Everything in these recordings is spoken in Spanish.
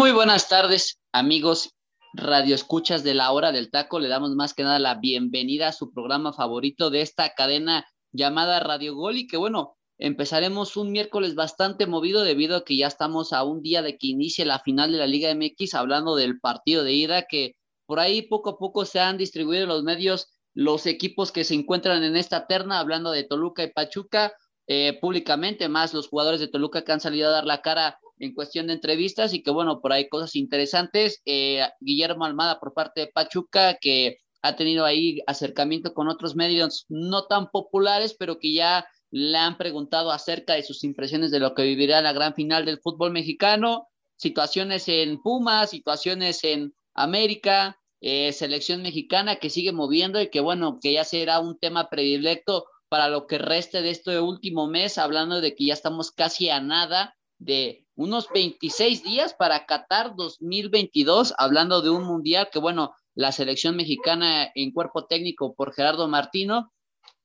Muy buenas tardes, amigos Radio Escuchas de la Hora del Taco. Le damos más que nada la bienvenida a su programa favorito de esta cadena llamada Radio Gol y que bueno, empezaremos un miércoles bastante movido debido a que ya estamos a un día de que inicie la final de la Liga MX hablando del partido de ida que por ahí poco a poco se han distribuido los medios los equipos que se encuentran en esta terna, hablando de Toluca y Pachuca, eh, públicamente, más los jugadores de Toluca que han salido a dar la cara en cuestión de entrevistas y que bueno, por ahí cosas interesantes. Eh, Guillermo Almada por parte de Pachuca, que ha tenido ahí acercamiento con otros medios no tan populares, pero que ya le han preguntado acerca de sus impresiones de lo que vivirá la gran final del fútbol mexicano, situaciones en Pumas, situaciones en América, eh, selección mexicana que sigue moviendo y que bueno, que ya será un tema predilecto para lo que reste de este último mes, hablando de que ya estamos casi a nada de unos 26 días para Qatar 2022, hablando de un mundial que, bueno, la selección mexicana en cuerpo técnico por Gerardo Martino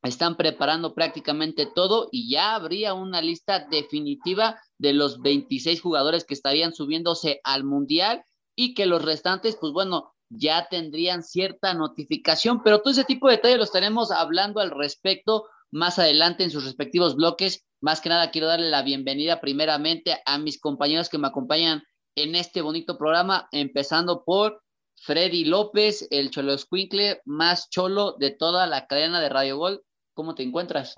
están preparando prácticamente todo y ya habría una lista definitiva de los 26 jugadores que estarían subiéndose al mundial y que los restantes, pues bueno, ya tendrían cierta notificación, pero todo ese tipo de detalles lo estaremos hablando al respecto más adelante en sus respectivos bloques más que nada quiero darle la bienvenida primeramente a mis compañeros que me acompañan en este bonito programa, empezando por Freddy López, el Cholo Escuincle, más cholo de toda la cadena de Radio Gol. ¿Cómo te encuentras?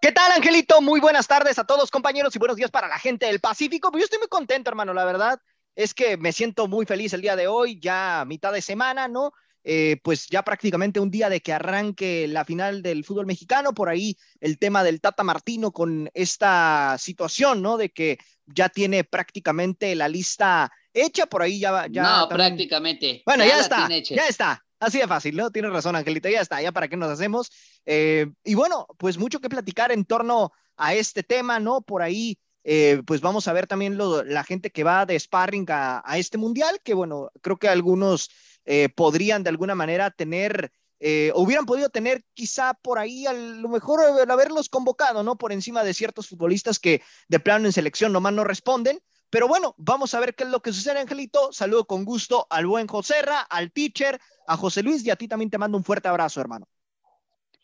¿Qué tal, Angelito? Muy buenas tardes a todos, compañeros, y buenos días para la gente del Pacífico. Pues yo estoy muy contento, hermano, la verdad es que me siento muy feliz el día de hoy, ya mitad de semana, ¿no? Eh, pues ya prácticamente un día de que arranque la final del fútbol mexicano, por ahí el tema del Tata Martino con esta situación, ¿no? De que ya tiene prácticamente la lista hecha, por ahí ya... ya no, prácticamente. Bueno, ya, está, ya está. Así de fácil, ¿no? Tienes razón, Angelita, ya está, ya para qué nos hacemos. Eh, y bueno, pues mucho que platicar en torno a este tema, ¿no? Por ahí, eh, pues vamos a ver también lo, la gente que va de sparring a, a, este mundial, que bueno, creo que algunos eh, podrían de alguna manera tener, eh, hubieran podido tener quizá por ahí a lo mejor el haberlos convocado, ¿no? Por encima de ciertos futbolistas que de plano en selección nomás no responden. Pero bueno, vamos a ver qué es lo que sucede, Angelito. Saludo con gusto al buen Joserra, al teacher, a José Luis y a ti también te mando un fuerte abrazo, hermano.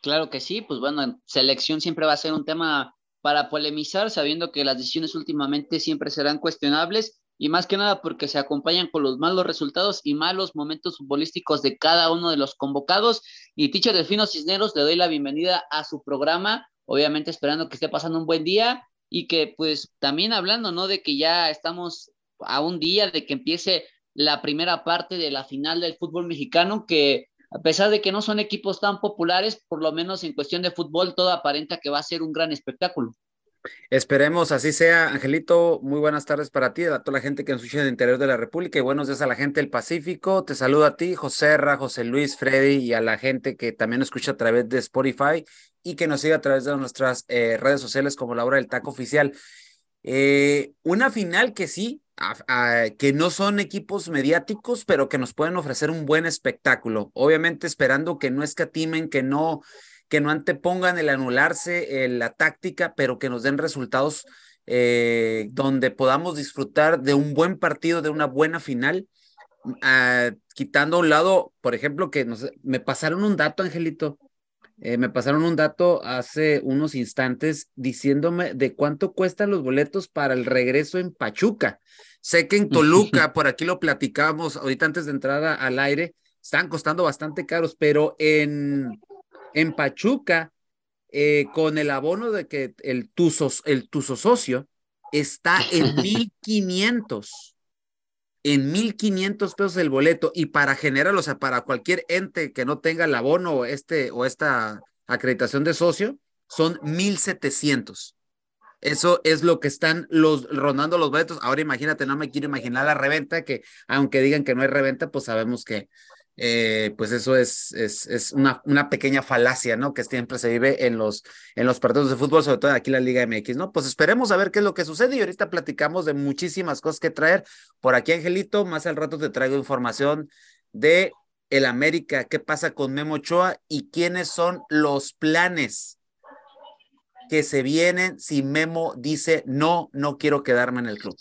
Claro que sí, pues bueno, selección siempre va a ser un tema para polemizar, sabiendo que las decisiones últimamente siempre serán cuestionables y más que nada porque se acompañan con los malos resultados y malos momentos futbolísticos de cada uno de los convocados. Y Teacher Delfino Cisneros, le doy la bienvenida a su programa, obviamente esperando que esté pasando un buen día y que pues también hablando, ¿no? De que ya estamos a un día de que empiece la primera parte de la final del fútbol mexicano, que a pesar de que no son equipos tan populares, por lo menos en cuestión de fútbol, todo aparenta que va a ser un gran espectáculo. Esperemos así sea, Angelito. Muy buenas tardes para ti, a toda la gente que nos escucha en el interior de la República y buenos días a la gente del Pacífico. Te saludo a ti, José Ra, José Luis, Freddy y a la gente que también nos escucha a través de Spotify y que nos sigue a través de nuestras eh, redes sociales como la hora del taco oficial. Eh, una final que sí, que no son equipos mediáticos, pero que nos pueden ofrecer un buen espectáculo. Obviamente esperando que no escatimen, que no que no antepongan el anularse la táctica, pero que nos den resultados eh, donde podamos disfrutar de un buen partido, de una buena final, ah, quitando a un lado, por ejemplo, que nos, me pasaron un dato, Angelito, eh, me pasaron un dato hace unos instantes diciéndome de cuánto cuestan los boletos para el regreso en Pachuca. Sé que en Toluca, por aquí lo platicábamos ahorita antes de entrar al aire, están costando bastante caros, pero en, en Pachuca, eh, con el abono de que el tuso, el tuso socio está en 1500, en 1500 pesos el boleto y para generar, o sea, para cualquier ente que no tenga el abono o, este, o esta acreditación de socio, son 1700. Eso es lo que están los rondando los boletos. Ahora imagínate, no me quiero imaginar la reventa, que aunque digan que no hay reventa, pues sabemos que eh, pues eso es, es, es una, una, pequeña falacia, ¿no? Que siempre se vive en los, en los partidos de fútbol, sobre todo aquí en la Liga MX, ¿no? Pues esperemos a ver qué es lo que sucede y ahorita platicamos de muchísimas cosas que traer. Por aquí, Angelito, más al rato te traigo información de el América, qué pasa con Memo Ochoa y quiénes son los planes que se vienen si Memo dice no, no quiero quedarme en el club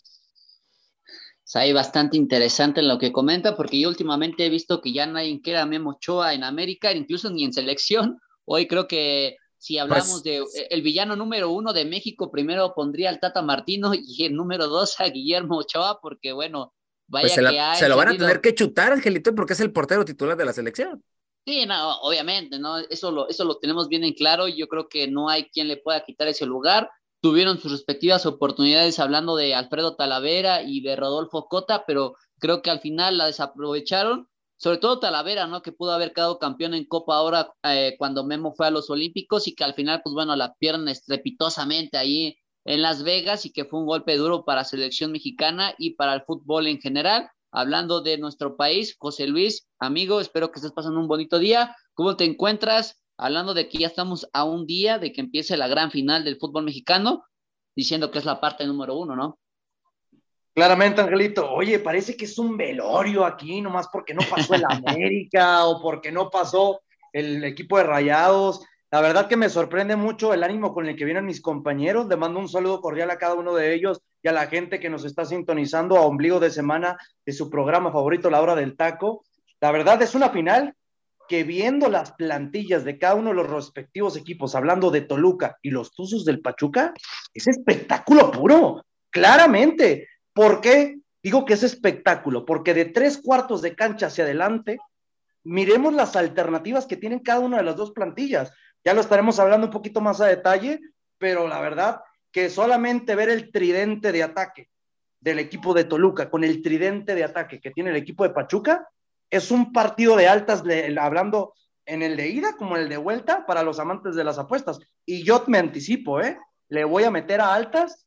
ahí bastante interesante en lo que comenta, porque yo últimamente he visto que ya nadie queda Memo Ochoa en América, incluso ni en selección. Hoy creo que si hablamos pues de eh, el villano número uno de México, primero pondría al Tata Martino y el número dos a Guillermo Ochoa, porque bueno, vaya pues se, que se lo van a tener que chutar, Angelito, porque es el portero titular de la selección. Sí, no, obviamente, ¿no? Eso lo, eso lo tenemos bien en claro. Yo creo que no hay quien le pueda quitar ese lugar tuvieron sus respectivas oportunidades hablando de Alfredo Talavera y de Rodolfo Cota, pero creo que al final la desaprovecharon, sobre todo Talavera, ¿no? Que pudo haber quedado campeón en Copa ahora eh, cuando Memo fue a los Olímpicos y que al final, pues bueno, la pierden estrepitosamente ahí en Las Vegas y que fue un golpe duro para la selección mexicana y para el fútbol en general. Hablando de nuestro país, José Luis, amigo, espero que estés pasando un bonito día. ¿Cómo te encuentras? Hablando de que ya estamos a un día de que empiece la gran final del fútbol mexicano, diciendo que es la parte número uno, ¿no? Claramente, Angelito. Oye, parece que es un velorio aquí, nomás porque no pasó el América o porque no pasó el equipo de Rayados. La verdad que me sorprende mucho el ánimo con el que vienen mis compañeros. Le mando un saludo cordial a cada uno de ellos y a la gente que nos está sintonizando a ombligo de semana de su programa favorito, La Hora del Taco. La verdad es una final que viendo las plantillas de cada uno de los respectivos equipos, hablando de Toluca y los Tuzos del Pachuca, es espectáculo puro, claramente. ¿Por qué digo que es espectáculo? Porque de tres cuartos de cancha hacia adelante, miremos las alternativas que tienen cada una de las dos plantillas. Ya lo estaremos hablando un poquito más a detalle, pero la verdad que solamente ver el tridente de ataque del equipo de Toluca con el tridente de ataque que tiene el equipo de Pachuca, es un partido de altas, hablando en el de ida como en el de vuelta para los amantes de las apuestas. Y yo me anticipo, ¿eh? Le voy a meter a altas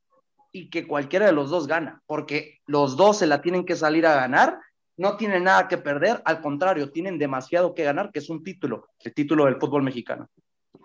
y que cualquiera de los dos gana, porque los dos se la tienen que salir a ganar, no tienen nada que perder, al contrario, tienen demasiado que ganar, que es un título, el título del fútbol mexicano.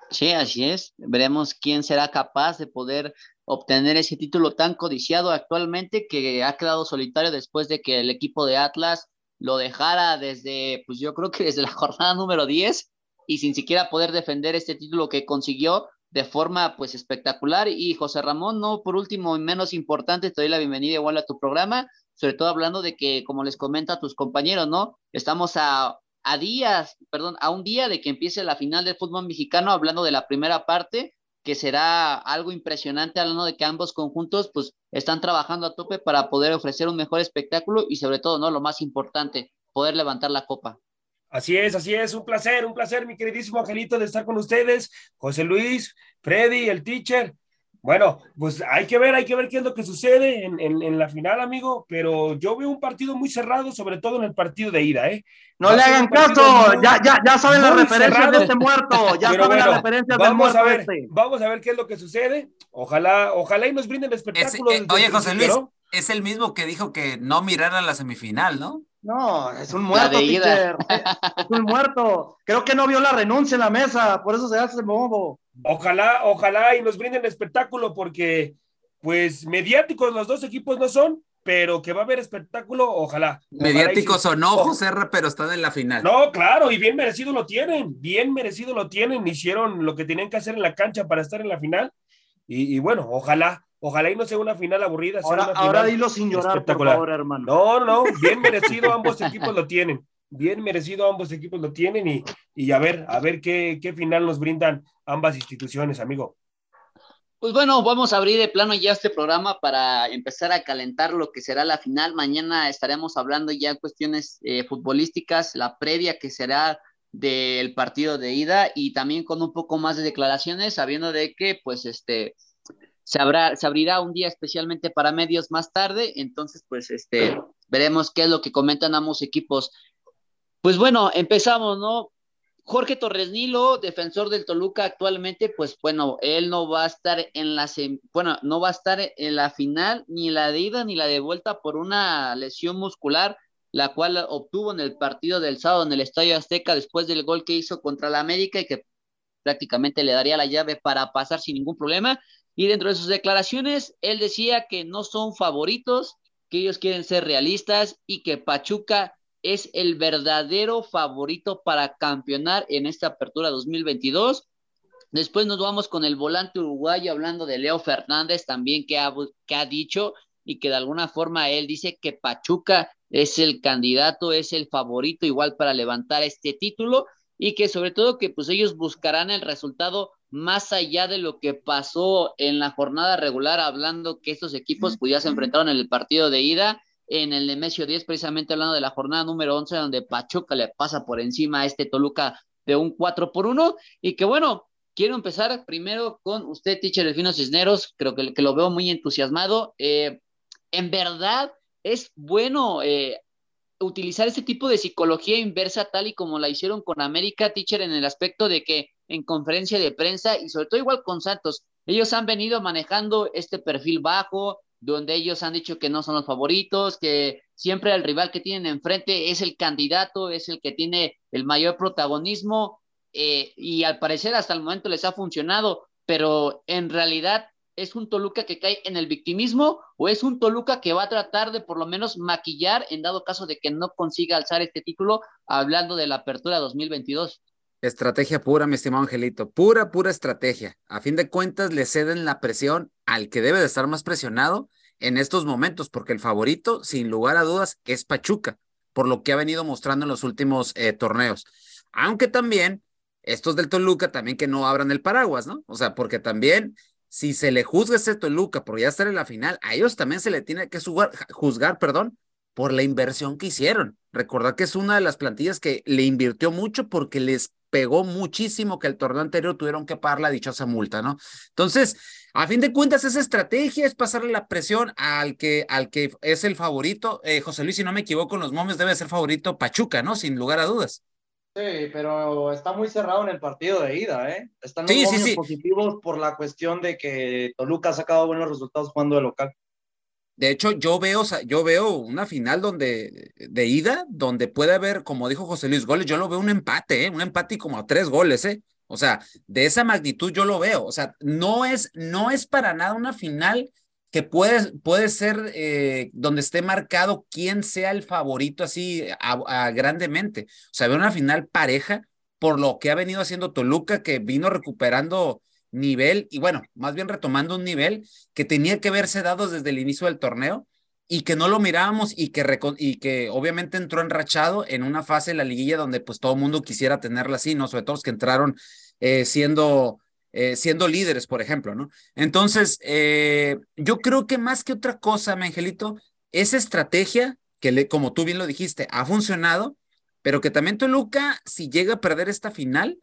Sí, así es. Veremos quién será capaz de poder obtener ese título tan codiciado actualmente que ha quedado solitario después de que el equipo de Atlas lo dejara desde, pues yo creo que desde la jornada número 10 y sin siquiera poder defender este título que consiguió de forma pues espectacular. Y José Ramón, no por último y menos importante, te doy la bienvenida igual a tu programa, sobre todo hablando de que, como les comenta a tus compañeros, ¿no? Estamos a, a días, perdón, a un día de que empiece la final del fútbol mexicano, hablando de la primera parte, que será algo impresionante, hablando de que ambos conjuntos pues están trabajando a tope para poder ofrecer un mejor espectáculo y sobre todo, ¿no? Lo más importante, poder levantar la copa. Así es, así es, un placer, un placer, mi queridísimo Angelito, de estar con ustedes, José Luis, Freddy, el teacher, bueno, pues hay que ver, hay que ver qué es lo que sucede en, en, la final, amigo, pero yo veo un partido muy cerrado, sobre todo en el partido de ida, ¿eh? No le hagan caso, ya, ya, ya saben la referencia de este muerto, ya saben la referencia del muerto a ver, este. Vamos a ver qué es lo que sucede, ojalá, ojalá y nos brinden el espectáculo. Eh, oye, José Luis, es el mismo que dijo que no mirara la semifinal, ¿no? No, es un muerto, teacher. Es un muerto. Creo que no vio la renuncia en la mesa, por eso se hace bobo. Ojalá, ojalá y nos brinden espectáculo, porque, pues, mediáticos los dos equipos no son, pero que va a haber espectáculo, ojalá. Mediáticos o no, José R., pero están en la final. No, claro, y bien merecido lo tienen, bien merecido lo tienen, hicieron lo que tenían que hacer en la cancha para estar en la final, y, bueno, ojalá, ojalá y no sea una final aburrida. Ahora, ahora dilo sin llorar, por favor, hermano. No, no, bien merecido ambos equipos lo tienen bien merecido ambos equipos lo tienen y, y a ver, a ver qué, qué, final nos brindan ambas instituciones, amigo. Pues bueno, vamos a abrir de plano ya este programa para empezar a calentar lo que será la final. Mañana estaremos hablando ya cuestiones eh, futbolísticas, la previa que será del partido de ida y también con un poco más de declaraciones, sabiendo de que pues este se, abrirá un día especialmente para medios más tarde, entonces pues este veremos qué es lo que comentan ambos equipos pues bueno, empezamos, ¿no? Jorge Torres Nilo, defensor del Toluca actualmente, pues bueno, él no va a estar en la bueno, no va a estar en la final ni la de ida ni la de vuelta por una lesión muscular, la cual obtuvo en el partido del sábado en el Estadio Azteca después del gol que hizo contra la América y que prácticamente le daría la llave para pasar sin ningún problema. Y dentro de sus declaraciones, él decía que no son favoritos, que ellos quieren ser realistas y que Pachuca es el verdadero favorito para campeonar en esta apertura 2022. Después nos vamos con el volante uruguayo hablando de Leo Fernández también que ha, que ha dicho y que de alguna forma él dice que Pachuca es el candidato, es el favorito igual para levantar este título y que sobre todo que pues ellos buscarán el resultado más allá de lo que pasó en la jornada regular, hablando que estos equipos pues ya se enfrentaron en el partido de ida en el Nemesio 10, precisamente hablando de la jornada número 11, donde Pachuca le pasa por encima a este Toluca de un 4 por 1, y que bueno, quiero empezar primero con usted, teacher Delfino Cisneros, creo que, que lo veo muy entusiasmado. Eh, en verdad, es bueno eh, utilizar este tipo de psicología inversa tal y como la hicieron con América, teacher, en el aspecto de que en conferencia de prensa y sobre todo igual con Santos, ellos han venido manejando este perfil bajo, donde ellos han dicho que no son los favoritos, que siempre el rival que tienen enfrente es el candidato, es el que tiene el mayor protagonismo, eh, y al parecer hasta el momento les ha funcionado, pero en realidad es un Toluca que cae en el victimismo o es un Toluca que va a tratar de por lo menos maquillar en dado caso de que no consiga alzar este título, hablando de la apertura 2022. Estrategia pura, mi estimado Angelito, pura, pura estrategia. A fin de cuentas, le ceden la presión al que debe de estar más presionado en estos momentos, porque el favorito, sin lugar a dudas, es Pachuca, por lo que ha venido mostrando en los últimos eh, torneos. Aunque también, estos del Toluca, también que no abran el paraguas, ¿no? O sea, porque también, si se le juzga a este Toluca por ya estar en la final, a ellos también se le tiene que juzgar, perdón, por la inversión que hicieron. Recordad que es una de las plantillas que le invirtió mucho porque les pegó muchísimo que el torneo anterior tuvieron que pagar la dichosa multa, ¿no? Entonces, a fin de cuentas, esa estrategia es pasarle la presión al que, al que es el favorito. Eh, José Luis, si no me equivoco, en los momes debe ser favorito Pachuca, ¿no? Sin lugar a dudas. Sí, pero está muy cerrado en el partido de ida, ¿eh? Están los positivos por la cuestión de que Toluca ha sacado buenos resultados jugando de local. De hecho, yo veo, yo veo una final donde, de ida, donde puede haber, como dijo José Luis, goles. Yo lo veo un empate, ¿eh? un empate y como a tres goles, ¿eh? O sea, de esa magnitud yo lo veo. O sea, no es, no es para nada una final que puede, puede ser eh, donde esté marcado quién sea el favorito así grandemente. O sea, veo una final pareja por lo que ha venido haciendo Toluca, que vino recuperando nivel y bueno, más bien retomando un nivel que tenía que haberse dado desde el inicio del torneo y que no lo mirábamos y que, y que obviamente entró enrachado en una fase de la liguilla donde pues todo el mundo quisiera tenerla así, ¿no? Sobre todo los que entraron eh, siendo, eh, siendo líderes, por ejemplo, ¿no? Entonces, eh, yo creo que más que otra cosa, angelito, esa estrategia que, como tú bien lo dijiste, ha funcionado, pero que también Toluca, si llega a perder esta final,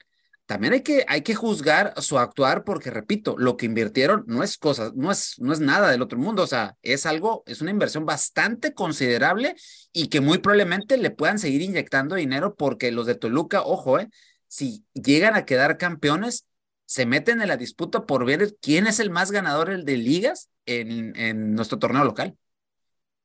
también hay que, hay que juzgar su actuar porque, repito, lo que invirtieron no es cosa, no es, no es nada del otro mundo, o sea, es algo, es una inversión bastante considerable y que muy probablemente le puedan seguir inyectando dinero porque los de Toluca, ojo, eh, si llegan a quedar campeones, se meten en la disputa por ver quién es el más ganador de ligas en, en nuestro torneo local.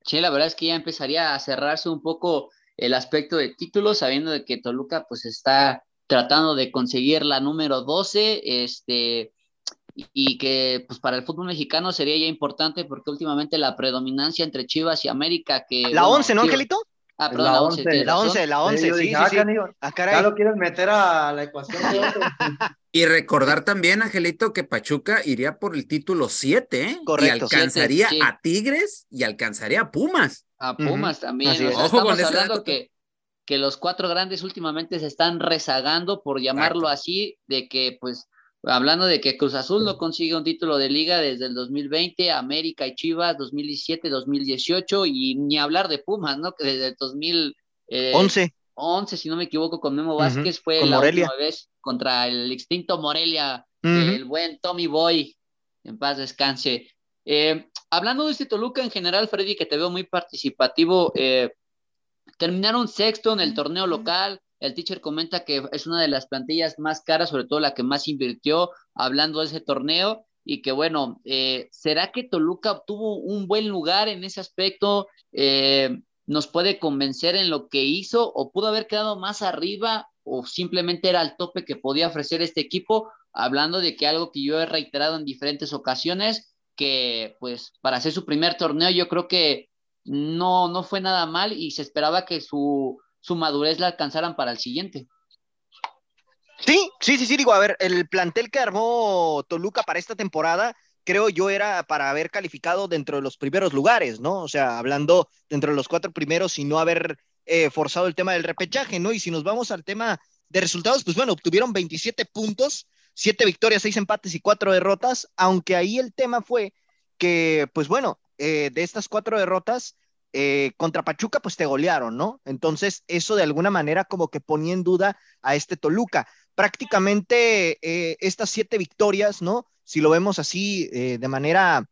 Sí, la verdad es que ya empezaría a cerrarse un poco el aspecto de títulos, sabiendo de que Toluca pues está tratando de conseguir la número 12, este, y que pues para el fútbol mexicano sería ya importante porque últimamente la predominancia entre Chivas y América que... La 11, ¿no, Angelito? Ah, perdón, la 11. La 11, la 11, sí, sí, sí. Ah, ya lo quieres meter a la ecuación. y recordar también, Angelito, que Pachuca iría por el título 7, ¿eh? Correcto. Y alcanzaría a Tigres y alcanzaría a Pumas. A Pumas también. Ojo con hablando que que los cuatro grandes últimamente se están rezagando, por llamarlo así, de que pues hablando de que Cruz Azul no consigue un título de liga desde el 2020, América y Chivas 2017, 2018 y ni hablar de Pumas, ¿no? Que desde el 2011, 11, si no me equivoco, con Memo Vázquez fue la última vez contra el extinto Morelia, el buen Tommy Boy, en paz descanse. Eh, hablando de este Toluca en general, Freddy, que te veo muy participativo, eh, Terminaron sexto en el torneo local, el teacher comenta que es una de las plantillas más caras, sobre todo la que más invirtió hablando de ese torneo y que bueno, eh, ¿será que Toluca obtuvo un buen lugar en ese aspecto? Eh, ¿Nos puede convencer en lo que hizo o pudo haber quedado más arriba o simplemente era el tope que podía ofrecer este equipo? Hablando de que algo que yo he reiterado en diferentes ocasiones, que pues para hacer su primer torneo yo creo que no, no fue nada mal y se esperaba que su, su madurez la alcanzaran para el siguiente. Sí, sí, sí, sí, digo, a ver, el plantel que armó Toluca para esta temporada, creo yo era para haber calificado dentro de los primeros lugares, ¿no? O sea, hablando dentro de los cuatro primeros y no haber eh, forzado el tema del repechaje, ¿no? Y si nos vamos al tema de resultados, pues bueno, obtuvieron 27 puntos, 7 victorias, 6 empates y 4 derrotas, aunque ahí el tema fue que, pues bueno, eh, de estas cuatro derrotas, eh, contra Pachuca, pues te golearon, ¿no? Entonces, eso de alguna manera como que ponía en duda a este Toluca. Prácticamente eh, estas siete victorias, ¿no? Si lo vemos así de manera,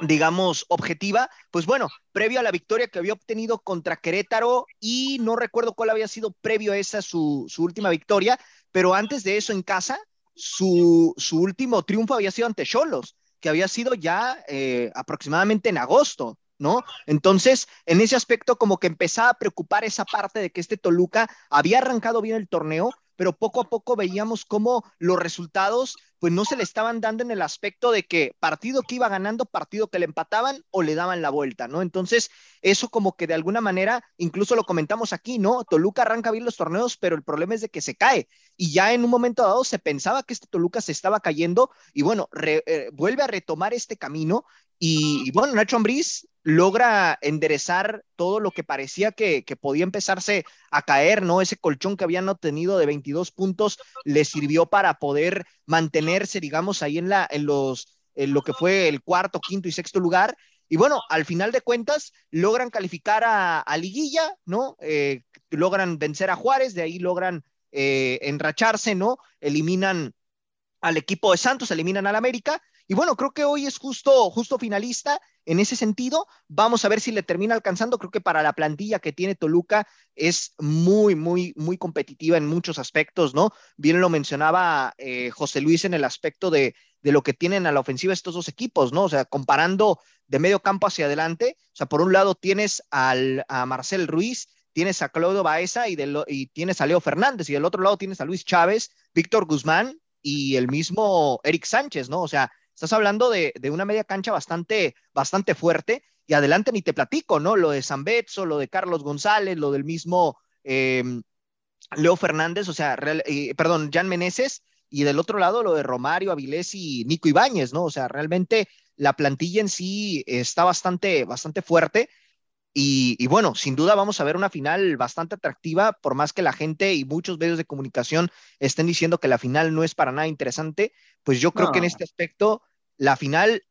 digamos, objetiva, pues bueno, previo a la victoria que había obtenido contra Querétaro y no recuerdo cuál había sido previo a esa su, su última victoria, pero antes de eso en casa, su, su último triunfo había sido ante Cholos que había sido ya eh, aproximadamente en agosto, ¿no? Entonces, en ese aspecto como que empezaba a preocupar esa parte de que este Toluca había arrancado bien el torneo, pero poco a poco veíamos cómo los resultados pues no se le estaban dando en el aspecto de que partido que iba ganando, partido que le empataban o le daban la vuelta, ¿no? Entonces, eso como que de alguna manera, incluso lo comentamos aquí, ¿no? Toluca arranca bien los torneos, pero el problema es de que se cae y ya en un momento dado se pensaba que este Toluca se estaba cayendo y bueno, eh, vuelve a retomar este camino y, bueno, Nacho Ambriz logra enderezar todo lo que parecía que, podía empezarse a caer, ¿no? Ese colchón que habían obtenido de 22 puntos le sirvió para poder mantenerse, digamos, ahí en, la, en, los, en lo que fue el cuarto, quinto y sexto lugar. Y bueno, al final de cuentas, logran calificar a, Liguilla, ¿no? Eh, logran vencer a Juárez, de ahí logran eh, enracharse, ¿no? Eliminan al equipo de Santos, eliminan al América y bueno, creo que hoy es justo, justo finalista en ese sentido. Vamos a ver si le termina alcanzando. Creo que para la plantilla que tiene Toluca es muy, muy, muy competitiva en muchos aspectos, ¿no? Bien lo mencionaba eh, José Luis en el aspecto de, de lo que tienen a la ofensiva estos dos equipos, ¿no? O sea, comparando de medio campo hacia adelante, o sea, por un lado tienes al, a Marcel Ruiz, tienes a Claudio Baeza y, y tienes a Leo Fernández, y del otro lado tienes a Luis Chávez, Víctor Guzmán y el mismo Eric Sánchez, ¿no? O sea, Estás hablando de, una media cancha bastante, bastante fuerte y adelante ni te platico, ¿no? Lo de San Betso, lo de Carlos González, lo del mismo em, Leo Fernández, o sea, eh, perdón, Jan Meneses, y del otro lado lo de Romario, Avilés y Nico Ibáñez, ¿no? O sea, realmente la plantilla en sí está bastante, bastante fuerte. Y, y, bueno, sin duda vamos a ver una final bastante atractiva, por más que la gente y muchos medios de comunicación estén diciendo que la final no es para nada interesante, pues yo creo que en este aspecto la final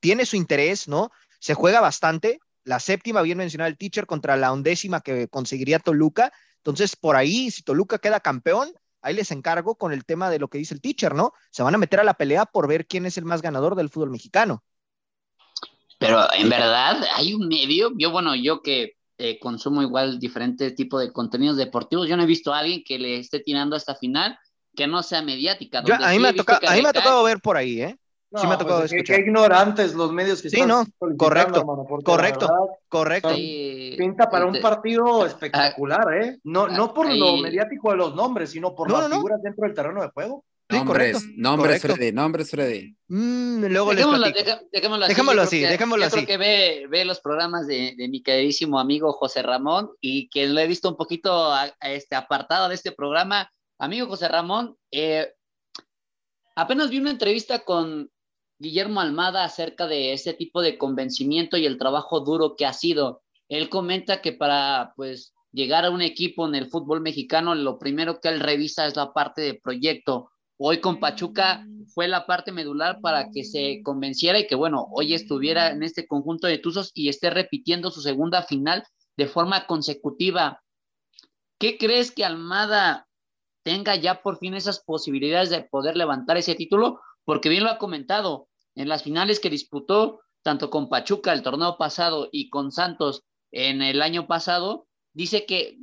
tiene su interés, ¿no? Se juega bastante. La séptima, bien mencionado el teacher, contra la undécima que conseguiría Toluca. Entonces, por ahí, si Toluca queda campeón, ahí les encargo con el tema de lo que dice el teacher, ¿no? Se van a meter a la pelea por ver quién es el más ganador del fútbol mexicano. Pero en verdad hay un medio, yo bueno, yo que eh, consumo igual diferentes tipos de contenidos deportivos, yo no he visto a alguien que le esté tirando hasta final que no sea mediática. a mí, me, ha tocado ver por ahí, ¿eh? sí me ha tocado pues, escuchar. Qué ignorantes los medios que sí, no, correcto, correcto, correcto. pinta para un este, partido espectacular, ¿eh? No, no por lo mediático de los nombres, sino por las figuras dentro del terreno de juego. Sí, nombres, correcto, nombres, Freddy, nombres, Freddy. Mm, luego dejémoslo, dejémoslo, así. Dejémoslo así, dejémoslo así. Creo que ve, ve los programas de, de, mi queridísimo amigo José Ramón y que lo he visto un poquito a, este, apartado de este programa Amigo José Ramón, eh, apenas vi una entrevista con Guillermo Almada acerca de ese tipo de convencimiento y el trabajo duro que ha sido. Él comenta que para pues llegar a un equipo en el fútbol mexicano, lo primero que él revisa es la parte de proyecto. Hoy con Pachuca fue la parte medular para que se convenciera y que, bueno, hoy estuviera en este conjunto de Tuzos y esté repitiendo su segunda final de forma consecutiva. ¿Qué crees que Almada tenga ya por fin esas posibilidades de poder levantar ese título, porque bien lo ha comentado, en las finales que disputó tanto con Pachuca el torneo pasado y con Santos en el año pasado, dice que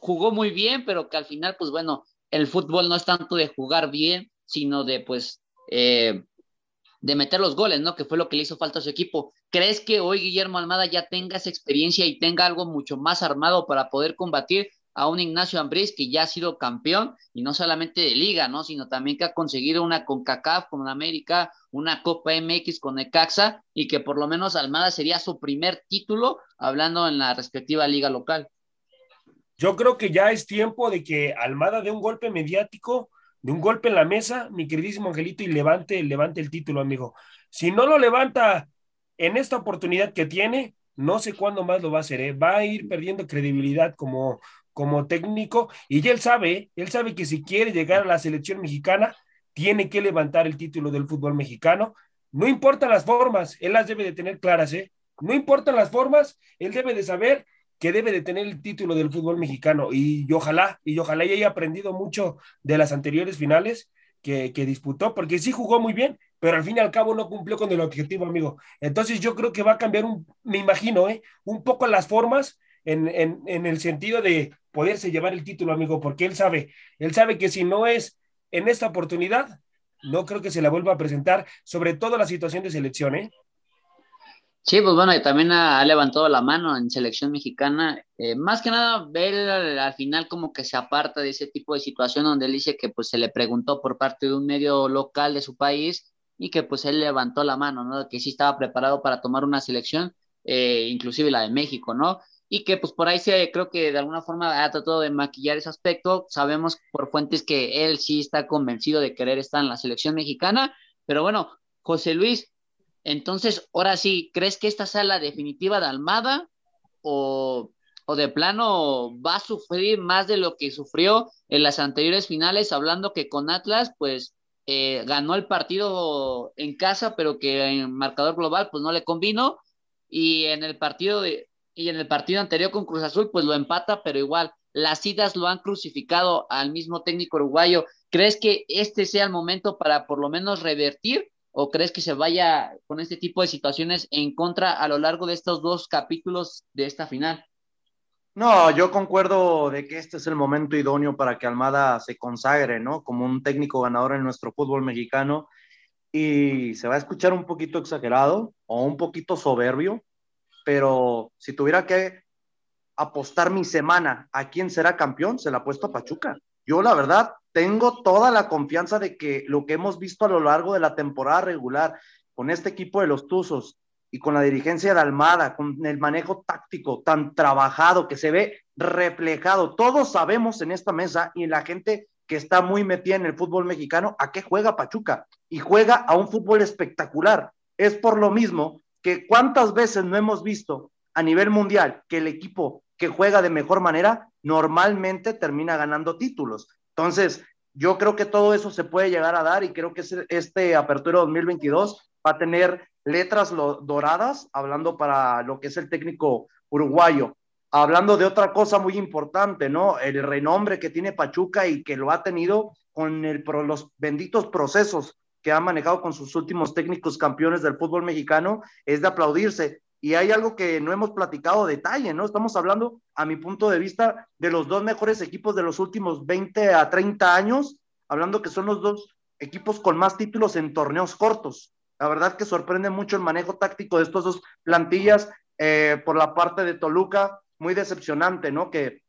jugó muy bien, pero que al final, pues bueno, el fútbol no es tanto de jugar bien, sino de pues eh, de meter los goles, ¿no? Que fue lo que le hizo falta a su equipo. ¿Crees que hoy Guillermo Almada ya tenga esa experiencia y tenga algo mucho más armado para poder combatir a un Ignacio Ambriz que ya ha sido campeón y no solamente de liga, ¿no? Sino también que ha conseguido una CONCACAF con América, una Copa MX con Necaxa y que por lo menos Almada sería su primer título hablando en la respectiva liga local. Yo creo que ya es tiempo de que Almada dé un golpe mediático, de un golpe en la mesa, mi queridísimo Angelito, y levante, levante el título, amigo. Si no lo levanta en esta oportunidad que tiene, no sé cuándo más lo va a hacer, ¿eh? va a ir perdiendo credibilidad como, como técnico y él sabe, él sabe que si quiere llegar a la selección mexicana, tiene que levantar el título del fútbol mexicano. No importan las formas, él las debe de tener claras, ¿eh? No importan las formas, él debe de saber que debe de tener el título del fútbol mexicano y, ojalá, y ojalá haya aprendido mucho de las anteriores finales que, que, disputó, porque sí jugó muy bien, pero al fin y al cabo no cumplió con el objetivo, amigo. Entonces yo creo que va a cambiar, un, me imagino, ¿eh? un poco las formas en, en, en el sentido de poderse llevar el título, amigo, porque él sabe, él sabe que si no es en esta oportunidad, no creo que se la vuelva a presentar, sobre todo la situación de selección, ¿eh? Sí, pues bueno, y también ha, levantado la mano en selección mexicana. Eh, más que nada, ver al, final como que se aparta de ese tipo de situación donde él dice que pues se le preguntó por parte de un medio local de su país y que pues él levantó la mano, ¿no? Que sí estaba preparado para tomar una selección, eh, inclusive la de México, ¿no? y que pues por ahí se creo que de alguna forma ha tratado de maquillar ese aspecto. Sabemos por fuentes que él sí está convencido de querer estar en la selección mexicana, pero bueno, José Luis, entonces ahora sí, ¿crees que esta sea la definitiva de Almada o, o de plano va a sufrir más de lo que sufrió en las anteriores finales, hablando que con Atlas pues eh, ganó el partido en casa, pero que en marcador global pues no le convino y en el partido de, y en el partido anterior con Cruz Azul, pues lo empata, pero igual las idas lo han crucificado al mismo técnico uruguayo. ¿Crees que este sea el momento para por lo menos revertir o crees que se vaya con este tipo de situaciones en contra a lo largo de estos dos capítulos de esta final? No, yo concuerdo de que este es el momento idóneo para que Almada se consagre, ¿no? Como un técnico ganador en nuestro fútbol mexicano. Y se va a escuchar un poquito exagerado o un poquito soberbio, pero si tuviera que apostar mi semana a quién será campeón, se la apuesto a Pachuca. Yo la verdad tengo toda la confianza de que lo que hemos visto a lo largo de la temporada regular con este equipo de los Tuzos y con la dirigencia de Almada, con el manejo táctico tan trabajado que se ve reflejado, todos sabemos en esta mesa y en la gente que está muy metida en el fútbol mexicano, a qué juega Pachuca y juega a un fútbol espectacular. Es por lo mismo que cuántas veces no hemos visto a nivel mundial que el equipo que juega de mejor manera normalmente termina ganando títulos. Entonces, yo creo que todo eso se puede llegar a dar y creo que este Apertura 2022 va a tener letras doradas, hablando para lo que es el técnico uruguayo. Hablando de otra cosa muy importante, ¿no? El renombre que tiene Pachuca y que lo ha tenido con los benditos procesos que ha manejado con sus últimos técnicos campeones del fútbol mexicano es de aplaudirse. Y hay algo que no hemos platicado detalle, ¿no? Estamos hablando, a mi punto de vista, de los dos mejores equipos de los últimos 20 a 30 años, hablando que son los dos equipos con más títulos en torneos cortos. La verdad que sorprende mucho el manejo táctico de estos dos plantillas eh, por la parte de Toluca, muy decepcionante, ¿no? Que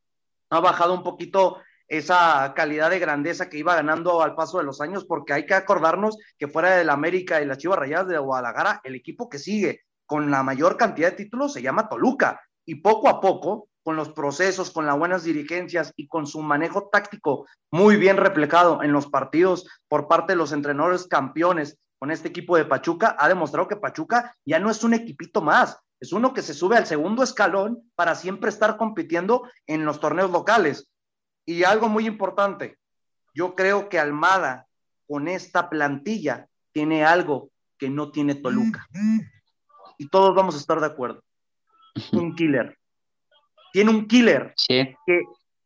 ha bajado un poquito esa calidad de grandeza que iba ganando al paso de los años, porque hay que acordarnos que fuera del América y las Chivas Rayadas de Guadalajara, el equipo que sigue con la mayor cantidad de títulos se llama Toluca. Y poco a poco, con los procesos, con las buenas dirigencias y con su manejo táctico muy bien replicado en los partidos por parte de los entrenadores campeones con este equipo de Pachuca, ha demostrado que Pachuca ya no es un equipito más, es uno que se sube al segundo escalón para siempre estar compitiendo en los torneos locales. Y algo muy importante, yo creo que Almada con esta plantilla tiene algo que no tiene Toluca. Y todos vamos a estar de acuerdo. Un killer. Tiene un killer que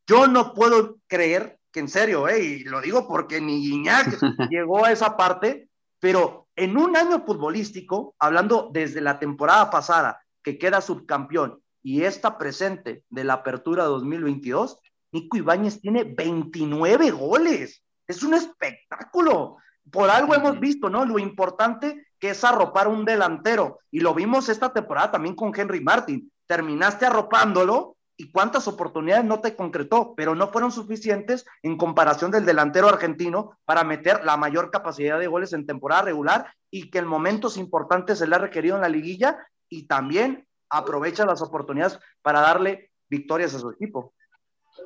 yo no puedo creer que en serio, eh, y lo digo porque ni Guiñac llegó a esa parte, pero en un año futbolístico, hablando desde la temporada pasada, que queda subcampeón, y esta presente de la apertura 2022, Nico Ibáñez tiene 29 goles. Es un espectáculo. Por algo hemos visto, ¿no? Lo importante que es arropar un delantero. Y lo vimos esta temporada también con Henry Martin. Terminaste arropándolo y cuántas oportunidades no te concretó, pero no fueron suficientes en comparación del delantero argentino para meter la mayor capacidad de goles en temporada regular y que en momentos importantes se le ha requerido en la liguilla y también aprovecha las oportunidades para darle victorias a su equipo.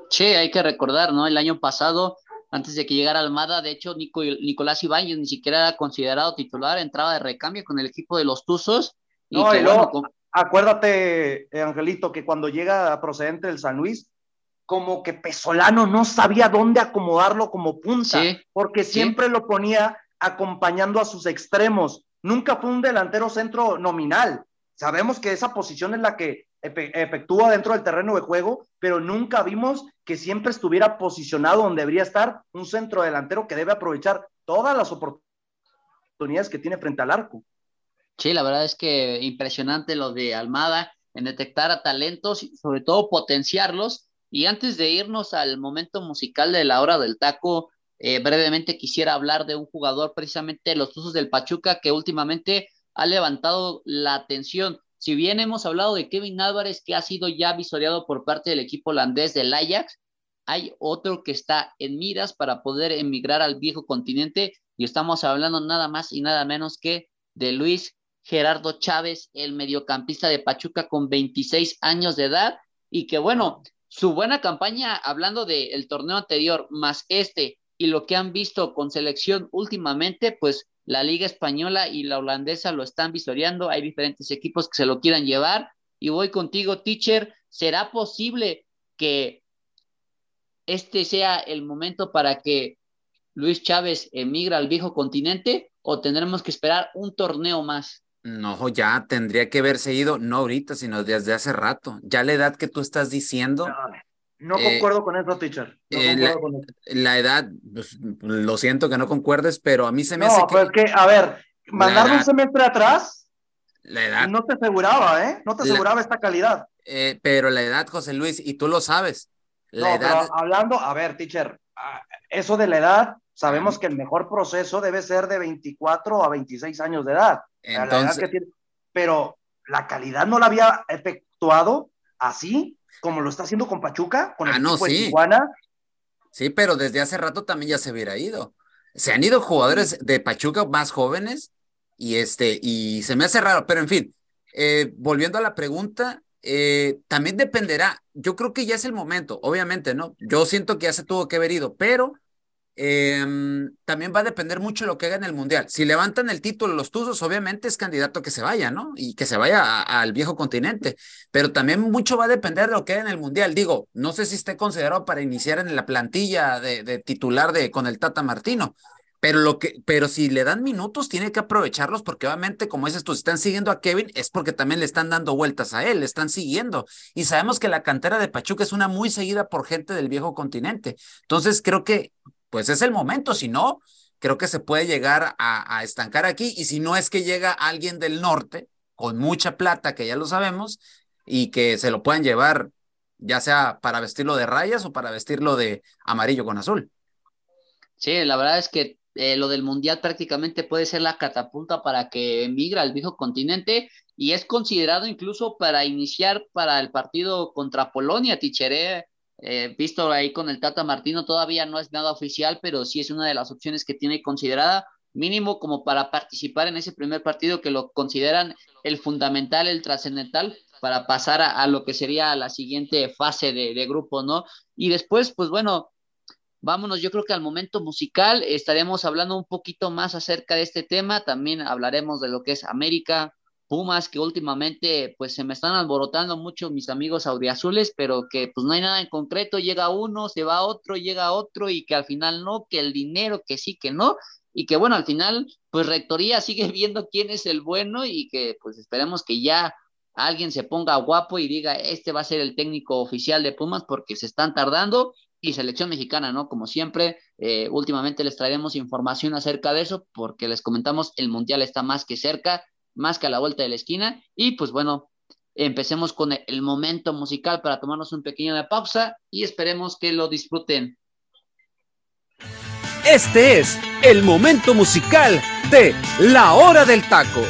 Sí, hay que recordar, ¿no? El año pasado, antes de que llegara Almada, de hecho, Nicolás Ibáñez ni siquiera era considerado titular, entraba de recambio con el equipo de los Tuzos. Y no, que, bueno, acuérdate, eh, Angelito, que cuando llega procedente del San Luis, como que Pesolano no sabía dónde acomodarlo como punta, porque siempre lo ponía acompañando a sus extremos. Nunca fue un delantero centro nominal. Sabemos que esa posición es la que efectúa dentro del terreno de juego, pero nunca vimos que siempre estuviera posicionado donde debería estar un centro delantero que debe aprovechar todas las oportunidades que tiene frente al arco. Sí, la verdad es que impresionante lo de Almada en detectar a talentos y sobre todo potenciarlos. Y antes de irnos al momento musical de la hora del taco, eh, brevemente quisiera hablar de un jugador precisamente de los Tuzos del Pachuca que últimamente ha levantado la atención. Si bien hemos hablado de Kevin Álvarez, que ha sido ya visoreado por parte del equipo holandés del Ajax, hay otro que está en miras para poder emigrar al viejo continente y estamos hablando nada más y nada menos que de Luis Gerardo Chávez, el mediocampista de Pachuca con 26 años de edad y que bueno, su buena campaña, hablando del torneo anterior, más este y lo que han visto con selección últimamente, pues la Liga Española y la holandesa lo están visoreando, hay diferentes equipos que se lo quieran llevar y voy contigo, teacher, ¿será posible que este sea el momento para que Luis Chávez emigra al viejo continente o tendremos que esperar un torneo más? No, ya tendría que haberse ido, no ahorita, sino desde hace rato. Ya la edad que tú estás diciendo. No, eh, concuerdo con eso, teacher. No eh, la, con eso. la, edad, pues, lo siento que no concuerdes, pero a mí se me no, hace que. No, pues que, a ver, mandarlo un semestre atrás. La edad. No te aseguraba, ¿eh? No te aseguraba esta calidad. Eh, pero la edad, José Luis, y tú lo sabes. La edad. hablando, a ver, teacher, ah, eso de la edad, sabemos que el mejor proceso debe ser de 24 a 26 años de edad. Entonces, pero la calidad no la había efectuado así como lo está haciendo con Pachuca, con el ah, no, equipo sí. Tijuana. Sí, pero desde hace rato también ya se hubiera ido. Se han ido jugadores de Pachuca más jóvenes y este, y se me hace raro, pero en fin, eh, volviendo a la pregunta, eh, también dependerá, yo creo que ya es el momento, obviamente, ¿no? Yo siento que ya se tuvo que haber ido, pero Em, también va a depender mucho de lo que haga en el Mundial. Si levantan el título los Tuzos, obviamente es candidato que se vaya, ¿no? Y que se vaya al viejo continente. Pero también mucho va a depender de lo que haga en el Mundial. Digo, no sé si esté considerado para iniciar en la plantilla de, titular de, con el Tata Martino. Pero, lo que, pero si le dan minutos, tiene que aprovecharlos porque obviamente, como dices tú, si están siguiendo a Kevin, es porque también le están dando vueltas a él, le están siguiendo. Y sabemos que la cantera de Pachuca es una muy seguida por gente del viejo continente. Entonces, creo que pues es el momento, si no, creo que se puede llegar a, estancar aquí y si no es que llega alguien del norte con mucha plata, que ya lo sabemos, y que se lo puedan llevar ya sea para vestirlo de rayas o para vestirlo de amarillo con azul. Sí, la verdad es que eh, lo del mundial prácticamente puede ser la catapulta para que emigra al viejo continente y es considerado incluso para iniciar para el partido contra Polonia, Tichere eh, visto ahí con el Tata Martino, todavía no es nada oficial, pero sí es una de las opciones que tiene considerada, mínimo como para participar en ese primer partido que lo consideran el fundamental, el trascendental, para pasar a, lo que sería la siguiente fase de, de grupo, ¿no? Y después, pues bueno, vámonos, yo creo que al momento musical estaremos hablando un poquito más acerca de este tema, también hablaremos de lo que es América, Pumas que últimamente pues se me están alborotando mucho mis amigos auriazules, pero que pues no hay nada en concreto, llega uno, se va otro, llega otro y que al final no, que el dinero, que sí, que no, y que bueno, al final pues Rectoría sigue viendo quién es el bueno y que pues esperemos que ya alguien se ponga guapo y diga, este va a ser el técnico oficial de Pumas porque se están tardando y selección mexicana, ¿no? Como siempre, eh, últimamente les traeremos información acerca de eso porque les comentamos, el Mundial está más que cerca más que a la vuelta de la esquina. Y pues bueno, empecemos con el momento musical para tomarnos un pequeño de pausa y esperemos que lo disfruten. Este es el momento musical de La Hora del Taco.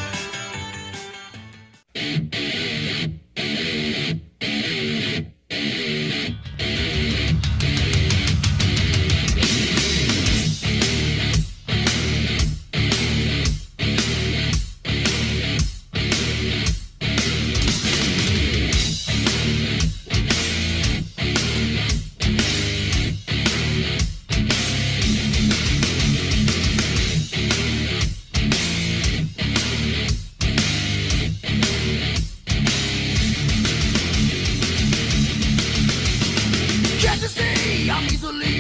easily.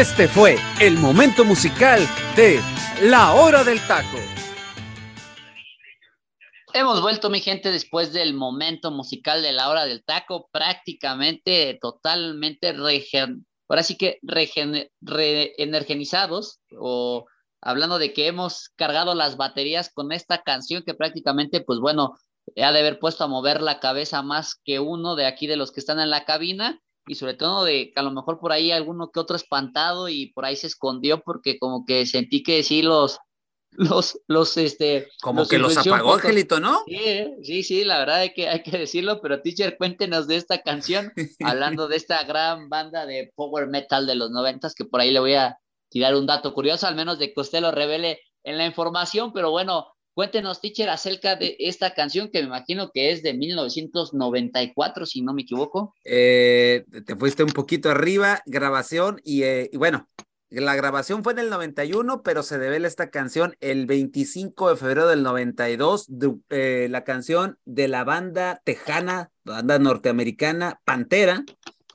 Este fue el momento musical de La Hora del Taco. Hemos vuelto, mi gente, después del momento musical de la hora del taco, prácticamente totalmente ahora sí que reenergenizados, o hablando de que hemos cargado las baterías con esta canción que prácticamente, pues bueno, ha de haber puesto a mover la cabeza más que uno de aquí de los que están en la cabina y sobre todo de que a lo mejor por ahí alguno que otro espantado y por ahí se escondió porque como que sentí que sí los los, los, este... Como que los apagó, Angelito, ¿no? Sí, sí, sí, la verdad hay que, hay que decirlo, pero teacher, cuéntenos de esta canción, hablando de esta gran banda de power metal de los noventas, que por ahí le voy a tirar un dato curioso, al menos de que usted lo revele en la información, pero bueno, cuéntenos, teacher, acerca de esta canción que me imagino que es de 1994, si no me equivoco. Eh, te fuiste un poquito arriba, grabación, y, eh, bueno, la grabación fue en el 91, pero se devela esta canción el 25 de febrero del 92, eh, la canción de la banda tejana, banda norteamericana Pantera,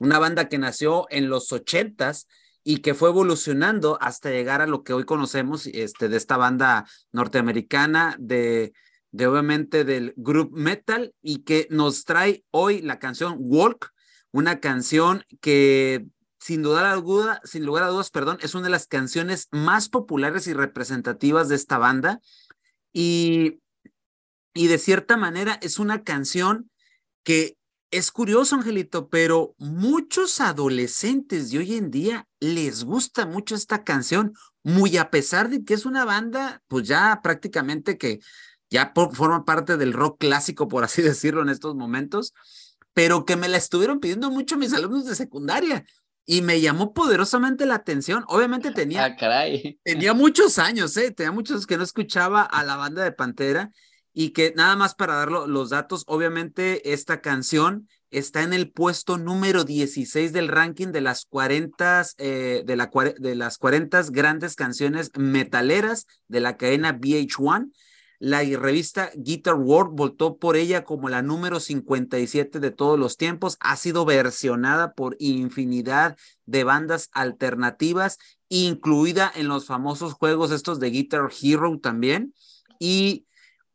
una banda que nació en los 80s y que fue evolucionando hasta llegar a lo que hoy conocemos este, de esta banda norteamericana de, de obviamente del group metal y que nos trae hoy la canción Walk, una canción que sin dudar alguna, sin lugar a dudas, perdón, es una de las canciones más populares y representativas de esta banda. Y, y de cierta manera es una canción que es curioso, Angelito, pero muchos adolescentes de hoy en día les gusta mucho esta canción, muy a pesar de que es una banda, pues ya prácticamente que ya forma parte del rock clásico, por así decirlo, en estos momentos, pero que me la estuvieron pidiendo mucho mis alumnos de secundaria y me llamó poderosamente la atención. Obviamente tenía, ah, caray. tenía muchos años, ¿eh? tenía muchos que no escuchaba a la banda de Pantera y que nada más para dar los datos, obviamente esta canción está en el puesto número 16 del ranking de las 40, eh, de, la, de las 40 grandes canciones metaleras de la cadena VH1 la revista Guitar World votó por ella como la número 57 de todos los tiempos. Ha sido versionada por infinidad de bandas alternativas, incluida en los famosos juegos estos de Guitar Hero también. Y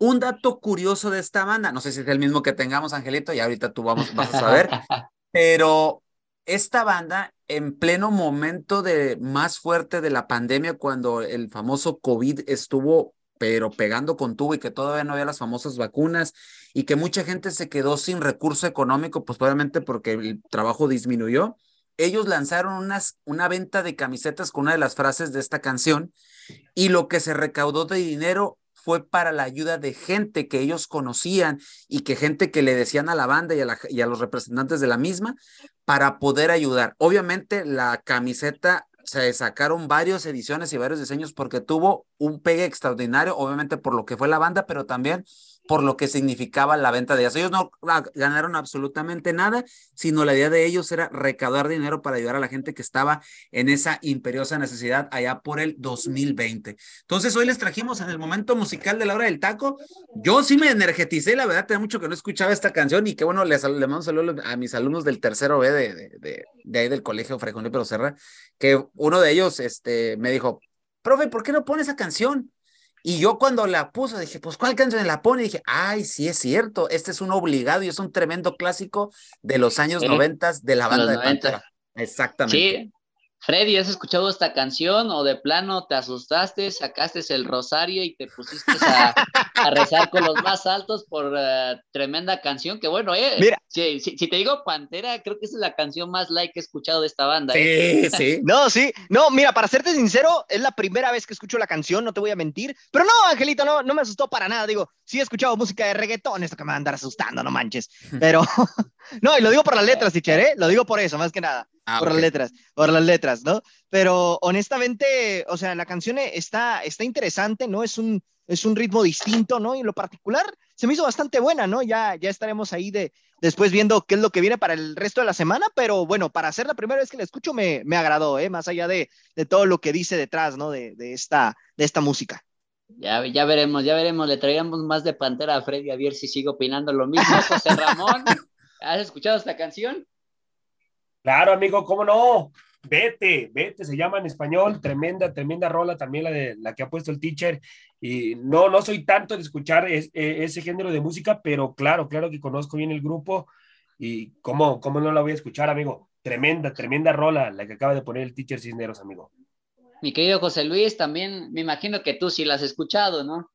un dato curioso de esta banda, no sé si es el mismo que tengamos, Angelito, y ahorita tú vamos, vas a saber, pero esta banda en pleno momento de más fuerte de la pandemia, cuando el famoso COVID estuvo pero pegando con tubo y que todavía no había las famosas vacunas y que mucha gente se quedó sin recurso económico, pues probablemente porque el trabajo disminuyó. Ellos lanzaron unas, una venta de camisetas con una de las frases de esta canción y lo que se recaudó de dinero fue para la ayuda de gente que ellos conocían y que gente que le decían a la banda y a, y a los representantes de la misma para poder ayudar. Obviamente la camiseta se sacaron varias ediciones y varios diseños porque tuvo un pegue extraordinario, obviamente por lo que fue la banda, pero también por lo que significaba la venta de ellas. Ellos no ganaron absolutamente nada, sino la idea de ellos era recaudar dinero para ayudar a la gente que estaba en esa imperiosa necesidad allá por el 2020. Entonces, hoy les trajimos en el momento musical de la hora del taco. Yo sí me energeticé, la verdad, tenía mucho que no escuchaba esta canción y qué bueno, les, le mando saludos a mis alumnos del tercero B de, de, de, ahí del colegio Fray Pero Serra, que uno de ellos este, me dijo, profe, ¿por qué no pone esa canción? Y yo cuando la puso dije, pues ¿cuál canción la pone? Y dije, ay, sí es cierto, este es un obligado y es un tremendo clásico de los años noventas de la banda de Pantera. Exactamente. Sí, Freddy, ¿has escuchado esta canción o de plano te asustaste, sacaste el rosario y te pusiste a, rezar con los más altos por uh, tremenda canción? Que bueno, eh, mira, si, si, te digo Pantera, creo que esa es la canción más like que he escuchado de esta banda. ¿eh? Sí, sí. No, sí. No, mira, para serte sincero, es la primera vez que escucho la canción, no te voy a mentir. Pero no, Angelito, no, no me asustó para nada. Digo, sí he escuchado música de reggaetón, esto que me va a andar asustando, no manches. Pero, no, y lo digo por las letras, teacher, ¿eh? Lo digo por eso, más que nada. Ah, por las letras, por las letras, ¿no? Pero honestamente, o sea, la canción está, está interesante, ¿no? Es un, es un ritmo distinto, ¿no? Y en lo particular se me hizo bastante buena, ¿no? Ya, ya estaremos ahí de, después viendo qué es lo que viene para el resto de la semana, pero bueno, para ser la primera vez que la escucho me, me agradó, ¿eh? Más allá de, de, todo lo que dice detrás, ¿no? De, de, esta, de esta música. Ya, ya veremos, ya veremos, le traigamos más de Pantera a Freddy a ver si sigo opinando lo mismo, José Ramón. ¿Has escuchado esta canción? Claro, amigo, ¿cómo no? Vete, vete, se llama en español, tremenda, tremenda rola también la de la que ha puesto el teacher. Y no, no soy tanto de escuchar e, ese género de música, pero claro, claro que conozco bien el grupo y cómo, cómo no la voy a escuchar, amigo. Tremenda, tremenda rola la que acaba de poner el teacher Cisneros, amigo. Mi querido José Luis, también me imagino que tú sí la has escuchado, ¿no?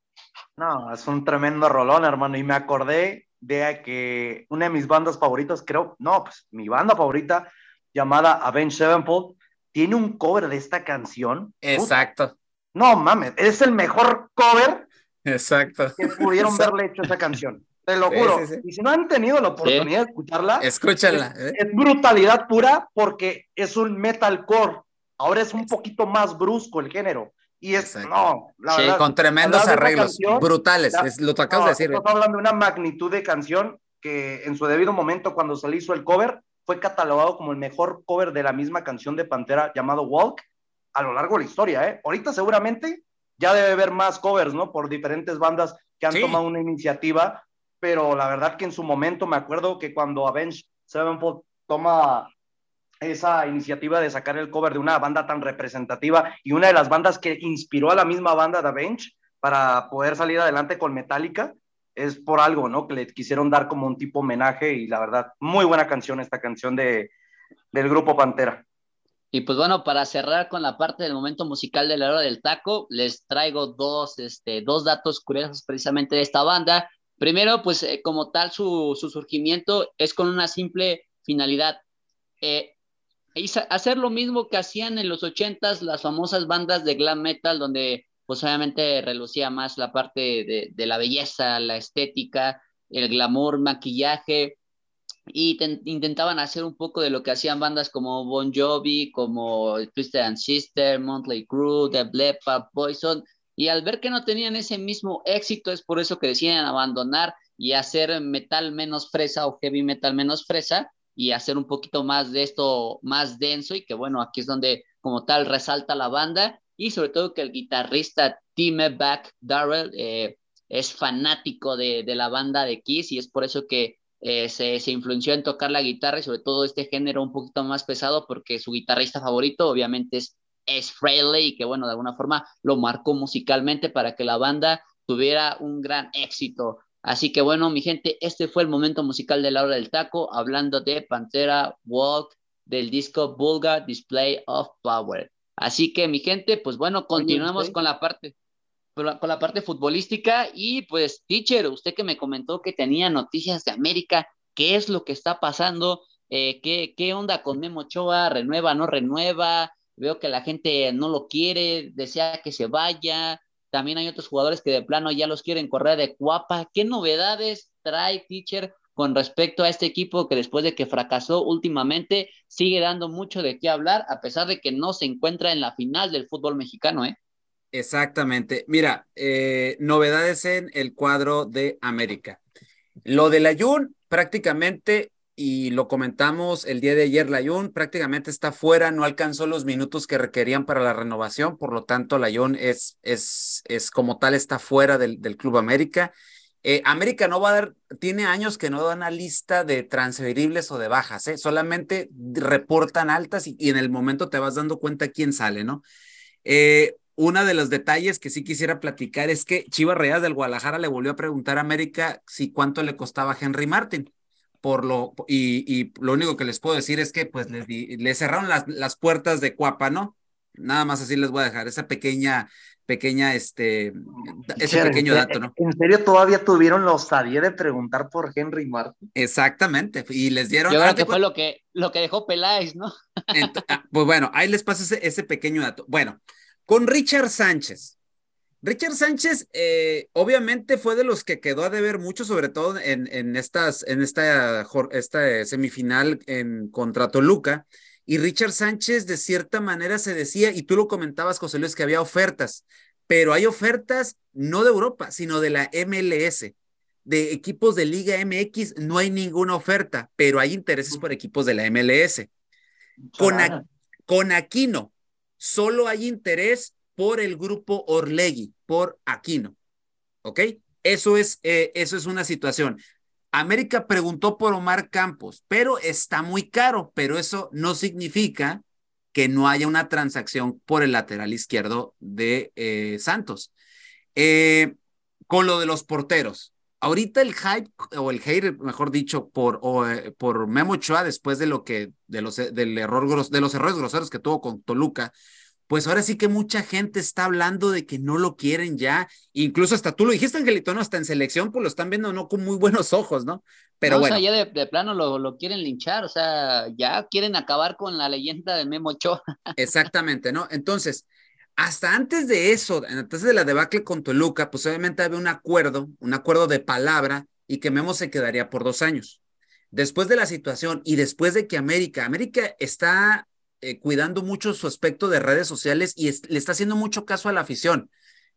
No, es un tremendo rolón, hermano, y me acordé de que una de mis bandas favoritas, creo, no, pues mi banda favorita llamada Avenged Sevenfold, tiene un cover de esta canción. Exacto. No mames, es el mejor cover Exacto. que pudieron verle hecho esa canción. Te lo juro. Y si no han tenido la oportunidad de escucharla, escúchala. Es, ¿eh? es, brutalidad pura porque es un metalcore. Ahora es un poquito más brusco el género. Y es, no, la sí, con tremendos arreglos brutales. es lo que acabas de decir. Estamos hablando de una magnitud de canción que en su debido momento, cuando se le hizo el cover, fue catalogado como el mejor cover de la misma canción de Pantera llamado Walk a lo largo de la historia. ¿eh? Ahorita seguramente ya debe haber más covers, ¿no? Por diferentes bandas que han sí. tomado una iniciativa, pero la verdad que en su momento me acuerdo que cuando Avenged Sevenfold toma esa iniciativa de sacar el cover de una banda tan representativa y una de las bandas que inspiró a la misma banda de Avenged para poder salir adelante con Metallica, es por algo, ¿no? Que le quisieron dar como un tipo homenaje y la verdad, muy buena canción esta canción de, del grupo Pantera. Y pues bueno, para cerrar con la parte del momento musical de la hora del taco, les traigo dos, este, dos datos curiosos precisamente de esta banda. Primero, pues eh, como tal, su, su, surgimiento es con una simple finalidad. Eh, hacer lo mismo que hacían en los ochentas las famosas bandas de glam metal, donde pues obviamente relucía más la parte de, la belleza, la estética, el glamour, maquillaje, y te, intentaban hacer un poco de lo que hacían bandas como Bon Jovi, como Twisted and Sister, Monthly Crew, The Blepa, Poison, y al ver que no tenían ese mismo éxito, es por eso que deciden abandonar y hacer metal menos fresa o heavy metal menos fresa y hacer un poquito más de esto más denso y que bueno, aquí es donde como tal resalta la banda y sobre todo que el guitarrista Tim Back Darrell eh, es fanático de, de, la banda de Kiss y es por eso que eh, se, se, influenció en tocar la guitarra y sobre todo este género un poquito más pesado porque su guitarrista favorito obviamente es, es Frehley y que bueno, de alguna forma lo marcó musicalmente para que la banda tuviera un gran éxito. Así que bueno, mi gente, este fue el momento musical de la hora del taco, hablando de Pantera Walk del disco Vulgar Display of Power. Así que mi gente, pues bueno, continuamos con la parte con la parte futbolística y pues teacher, usted que me comentó que tenía noticias de América, ¿qué es lo que está pasando? Eh, ¿qué, ¿Qué onda con Memo Ochoa? ¿Renueva, no renueva? Veo que la gente no lo quiere, desea que se vaya. También hay otros jugadores que de plano ya los quieren correr de cuapa. ¿Qué novedades trae teacher con respecto a este equipo que después de que fracasó últimamente sigue dando mucho de qué hablar a pesar de que no se encuentra en la final del fútbol mexicano, ¿eh? Exactamente. Mira, eh, novedades en el cuadro de América. Lo de Layun prácticamente, y lo comentamos el día de ayer, Layun prácticamente está fuera, no alcanzó los minutos que requerían para la renovación, por lo tanto Layun es, es, es como tal, está fuera del, del Club América. Eh, América no va a dar, tiene años que no da una lista de transferibles o de bajas, ¿eh? solamente reportan altas y, en el momento te vas dando cuenta quién sale, ¿no? Eh, uno de los detalles que sí quisiera platicar es que Chivas del Guadalajara le volvió a preguntar a América si cuánto le costaba Henry Martin. Por lo, y, y lo único que les puedo decir es que pues les, le cerraron las, las puertas de Cuapa, ¿no? Nada más así les voy a dejar esa pequeña, pequeña, este, ese pequeño dato, ¿no? ¿En serio todavía tuvieron la osadía de preguntar por Henry Martin? Exactamente, y les dieron... Yo creo que fue lo que, lo que dejó Peláez, ¿no? pues bueno, ahí les paso ese, ese pequeño dato. Bueno, con Richard Sánchez. Richard Sánchez, eh, obviamente, fue de los que quedó a deber mucho, sobre todo en, en, estas, en esta, esta semifinal en, contra Toluca. Y Richard Sánchez, de cierta manera, se decía, y tú lo comentabas, José Luis, que había ofertas, pero hay ofertas no de Europa, sino de la MLS. De equipos de Liga MX no hay ninguna oferta, pero hay intereses por equipos de la MLS. Con, con Aquino, solo hay interés por el grupo Orlegui, por Aquino. ¿Ok? Eso es, eh, eso es una situación. América preguntó por Omar Campos, pero está muy caro, pero eso no significa que no haya una transacción por el lateral izquierdo de eh, Santos. Eh, con lo de los porteros, ahorita el hype o el hate, mejor dicho, por, eh, por Memo Ochoa después de lo que, de los, del error, de los errores groseros que tuvo con Toluca, pues ahora sí que mucha gente está hablando de que no lo quieren ya, incluso hasta tú lo dijiste, Angelito, ¿no? Hasta en selección, pues lo están viendo no con muy buenos ojos, ¿no? Pero bueno. O sea, ya de, plano lo, lo, quieren linchar, o sea, ya quieren acabar con la leyenda de Memo Ochoa. Exactamente, ¿no? Entonces, hasta antes de eso, antes de la debacle con Toluca, pues obviamente había un acuerdo, un acuerdo de palabra y que Memo se quedaría por dos años. Después de la situación y después de que América, América está eh, cuidando mucho su aspecto de redes sociales y le está haciendo mucho caso a la afición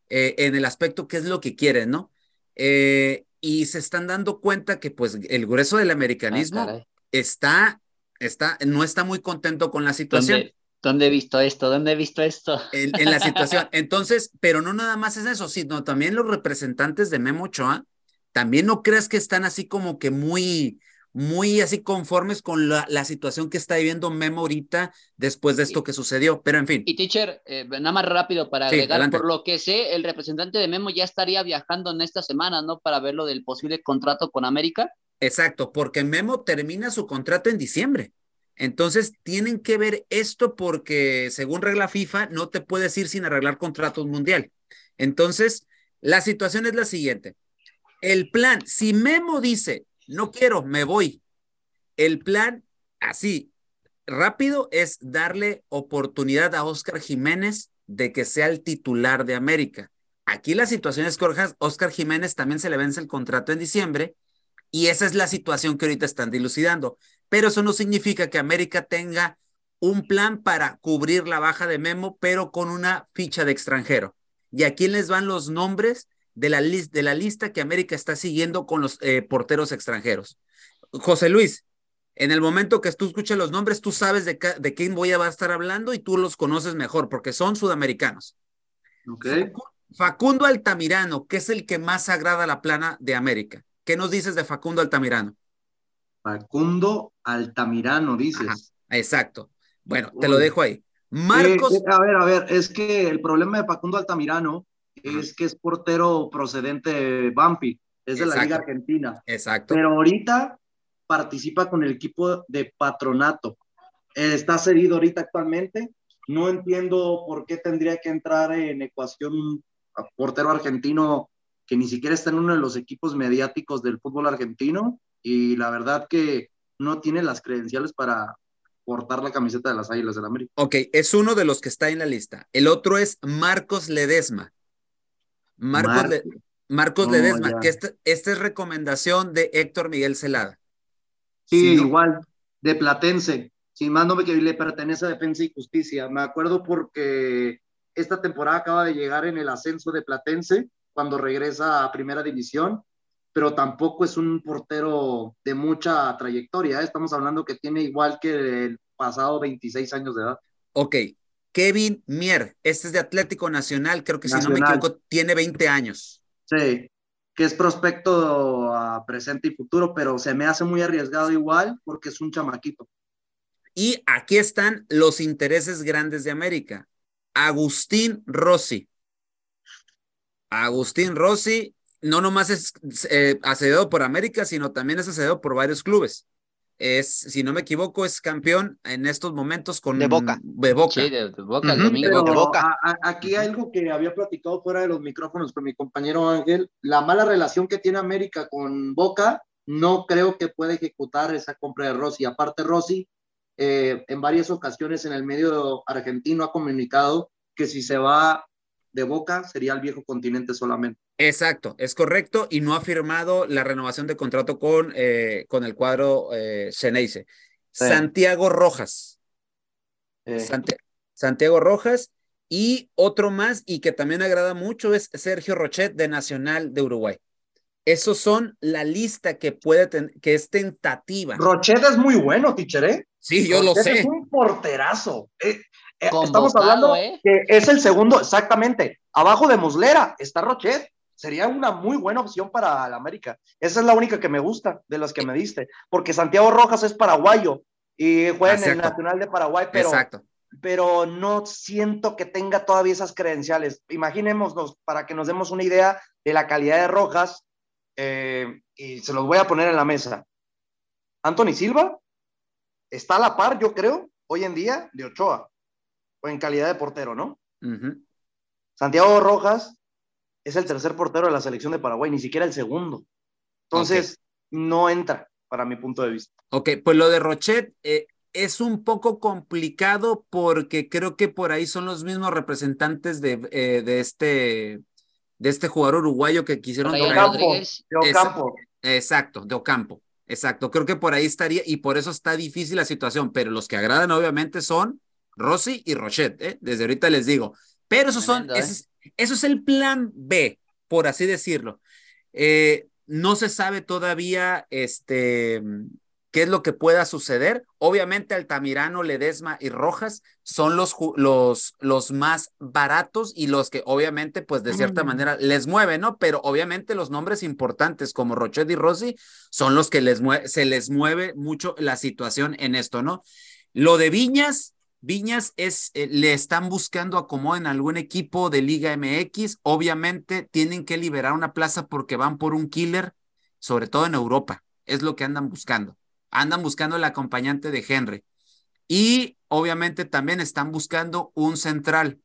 eh, en el aspecto que es lo que quieren, ¿no? Eh, y se están dando cuenta que pues el grueso del americanismo ah, está, está, no está muy contento con la situación. ¿Dónde, he visto esto? ¿Dónde he visto esto? En, en, la situación. Entonces, pero no nada más es eso, sino también los representantes de Memo Ochoa, también no creas que están así como que muy, muy así conformes con la, la, situación que está viviendo Memo ahorita después de esto que sucedió, pero en fin. Y teacher, eh, nada más rápido para agregar, por lo que sé, el representante de Memo ya estaría viajando en esta semana, ¿no? Para ver lo del posible contrato con América. Exacto, porque Memo termina su contrato en diciembre. Entonces tienen que ver esto porque según regla FIFA no te puedes ir sin arreglar contratos mundial. Entonces, la situación es la siguiente. El plan, si Memo dice, no quiero, me voy. El plan, así, rápido, es darle oportunidad a Oscar Jiménez de que sea el titular de América. Aquí la situación es que Oscar Jiménez también se le vence el contrato en diciembre y esa es la situación que ahorita están dilucidando. Pero eso no significa que América tenga un plan para cubrir la baja de Memo, pero con una ficha de extranjero. Y aquí les van los nombres de la, de la lista que América está siguiendo con los eh, porteros extranjeros. José Luis, en el momento que tú escuches los nombres, tú sabes de, de quién voy a estar hablando y tú los conoces mejor porque son sudamericanos. Okay. Facundo Altamirano, que es el que más agrada a la plana de América. ¿Qué nos dices de Facundo Altamirano? Facundo Altamirano, dices. exacto. Bueno, te lo dejo ahí. Marcos. Eh, a ver, a ver, es que el problema de Facundo Altamirano es que es portero procedente de Bampi, es de la Liga Argentina. Exacto. Pero ahorita participa con el equipo de Patronato. está cedido ahorita actualmente. No entiendo por qué tendría que entrar en ecuación un portero argentino que ni siquiera está en uno de los equipos mediáticos del fútbol argentino y la verdad que no tiene las credenciales para portar la camiseta de las Águilas del América. Ok, es uno de los que está en la lista. El otro es Marcos Ledesma. Marcos, Marcos Ledesma, que esta, esta, es recomendación de Héctor Miguel Celada. Sí, igual, de Platense. Sin más que le pertenece a Defensa y Justicia. Me acuerdo porque esta temporada acaba de llegar en el ascenso de Platense cuando regresa a Primera División, pero tampoco es un portero de mucha trayectoria. Estamos hablando que tiene igual que el pasado 26 años de edad. Ok, Kevin Mier, este es de Atlético Nacional, creo que si no me equivoco, tiene 20 años. Sí, que es prospecto a presente y futuro, pero se me hace muy arriesgado igual porque es un chamaquito. Y aquí están los intereses grandes de América. Agustín Rossi. Agustín Rossi no nomás es eh, por América, sino también es asediado por varios clubes es, si no me equivoco, es campeón en estos momentos con de Boca. De Boca. Sí, de, Boca, Boca. aquí hay algo que había platicado fuera de los micrófonos con mi compañero Ángel, la mala relación que tiene América con Boca, no creo que pueda ejecutar esa compra de Rossi. Aparte, Rossi, eh, en varias ocasiones en el medio argentino ha comunicado que si se va de Boca sería el viejo continente solamente. Exacto, es correcto y no ha firmado la renovación de contrato con, eh, con el cuadro eh, Santiago Rojas. Santiago Rojas y otro más y que también agrada mucho es Sergio Rochet de Nacional de Uruguay. Esos son la lista que puede tener, que es tentativa. Rochet es muy bueno, teacher, ¿eh? Sí, yo lo sé. Es un porterazo. Eh, estamos hablando que es el segundo, exactamente. Abajo de Muslera está Rochet sería una muy buena opción para la América. Esa es la única que me gusta de las que me diste, porque Santiago Rojas es paraguayo y juega en el Nacional de Paraguay, pero pero no siento que tenga todavía esas credenciales. Imaginémonos, para que nos demos una idea de la calidad de Rojas, eh, y se los voy a poner en la mesa. Anthony Silva está a la par, yo creo, hoy en día, de Ochoa, o en calidad de portero, ¿no? Santiago Rojas es el tercer portero de la selección de Paraguay, ni siquiera el segundo. Entonces, no entra, para mi punto de vista. Ok, pues lo de Rochet eh, es un poco complicado porque creo que por ahí son los mismos representantes de, eh, de este de este jugador uruguayo que quisieron de Ocampo, de Ocampo. Exacto, de Ocampo. Exacto, creo que por ahí estaría y por eso está difícil la situación, pero los que agradan obviamente son Rossi y Rochet, ¿eh? desde ahorita les digo. Pero esos son, ¿eh? eso es el plan B, por así decirlo. Eh, no se sabe todavía este, qué es lo que pueda suceder. Obviamente Altamirano, Ledesma y Rojas son los, los, los más baratos y los que obviamente pues de cierta manera les mueven, ¿no? Pero obviamente los nombres importantes como Rochet y Rossi son los que les se les mueve mucho la situación en esto, ¿no? Lo de Viñas, Viñas es, eh, le están buscando acomodo en algún equipo de Liga MX. Obviamente tienen que liberar una plaza porque van por un killer, sobre todo en Europa. Es lo que andan buscando. Andan buscando el acompañante de Henry. Y obviamente también están buscando un central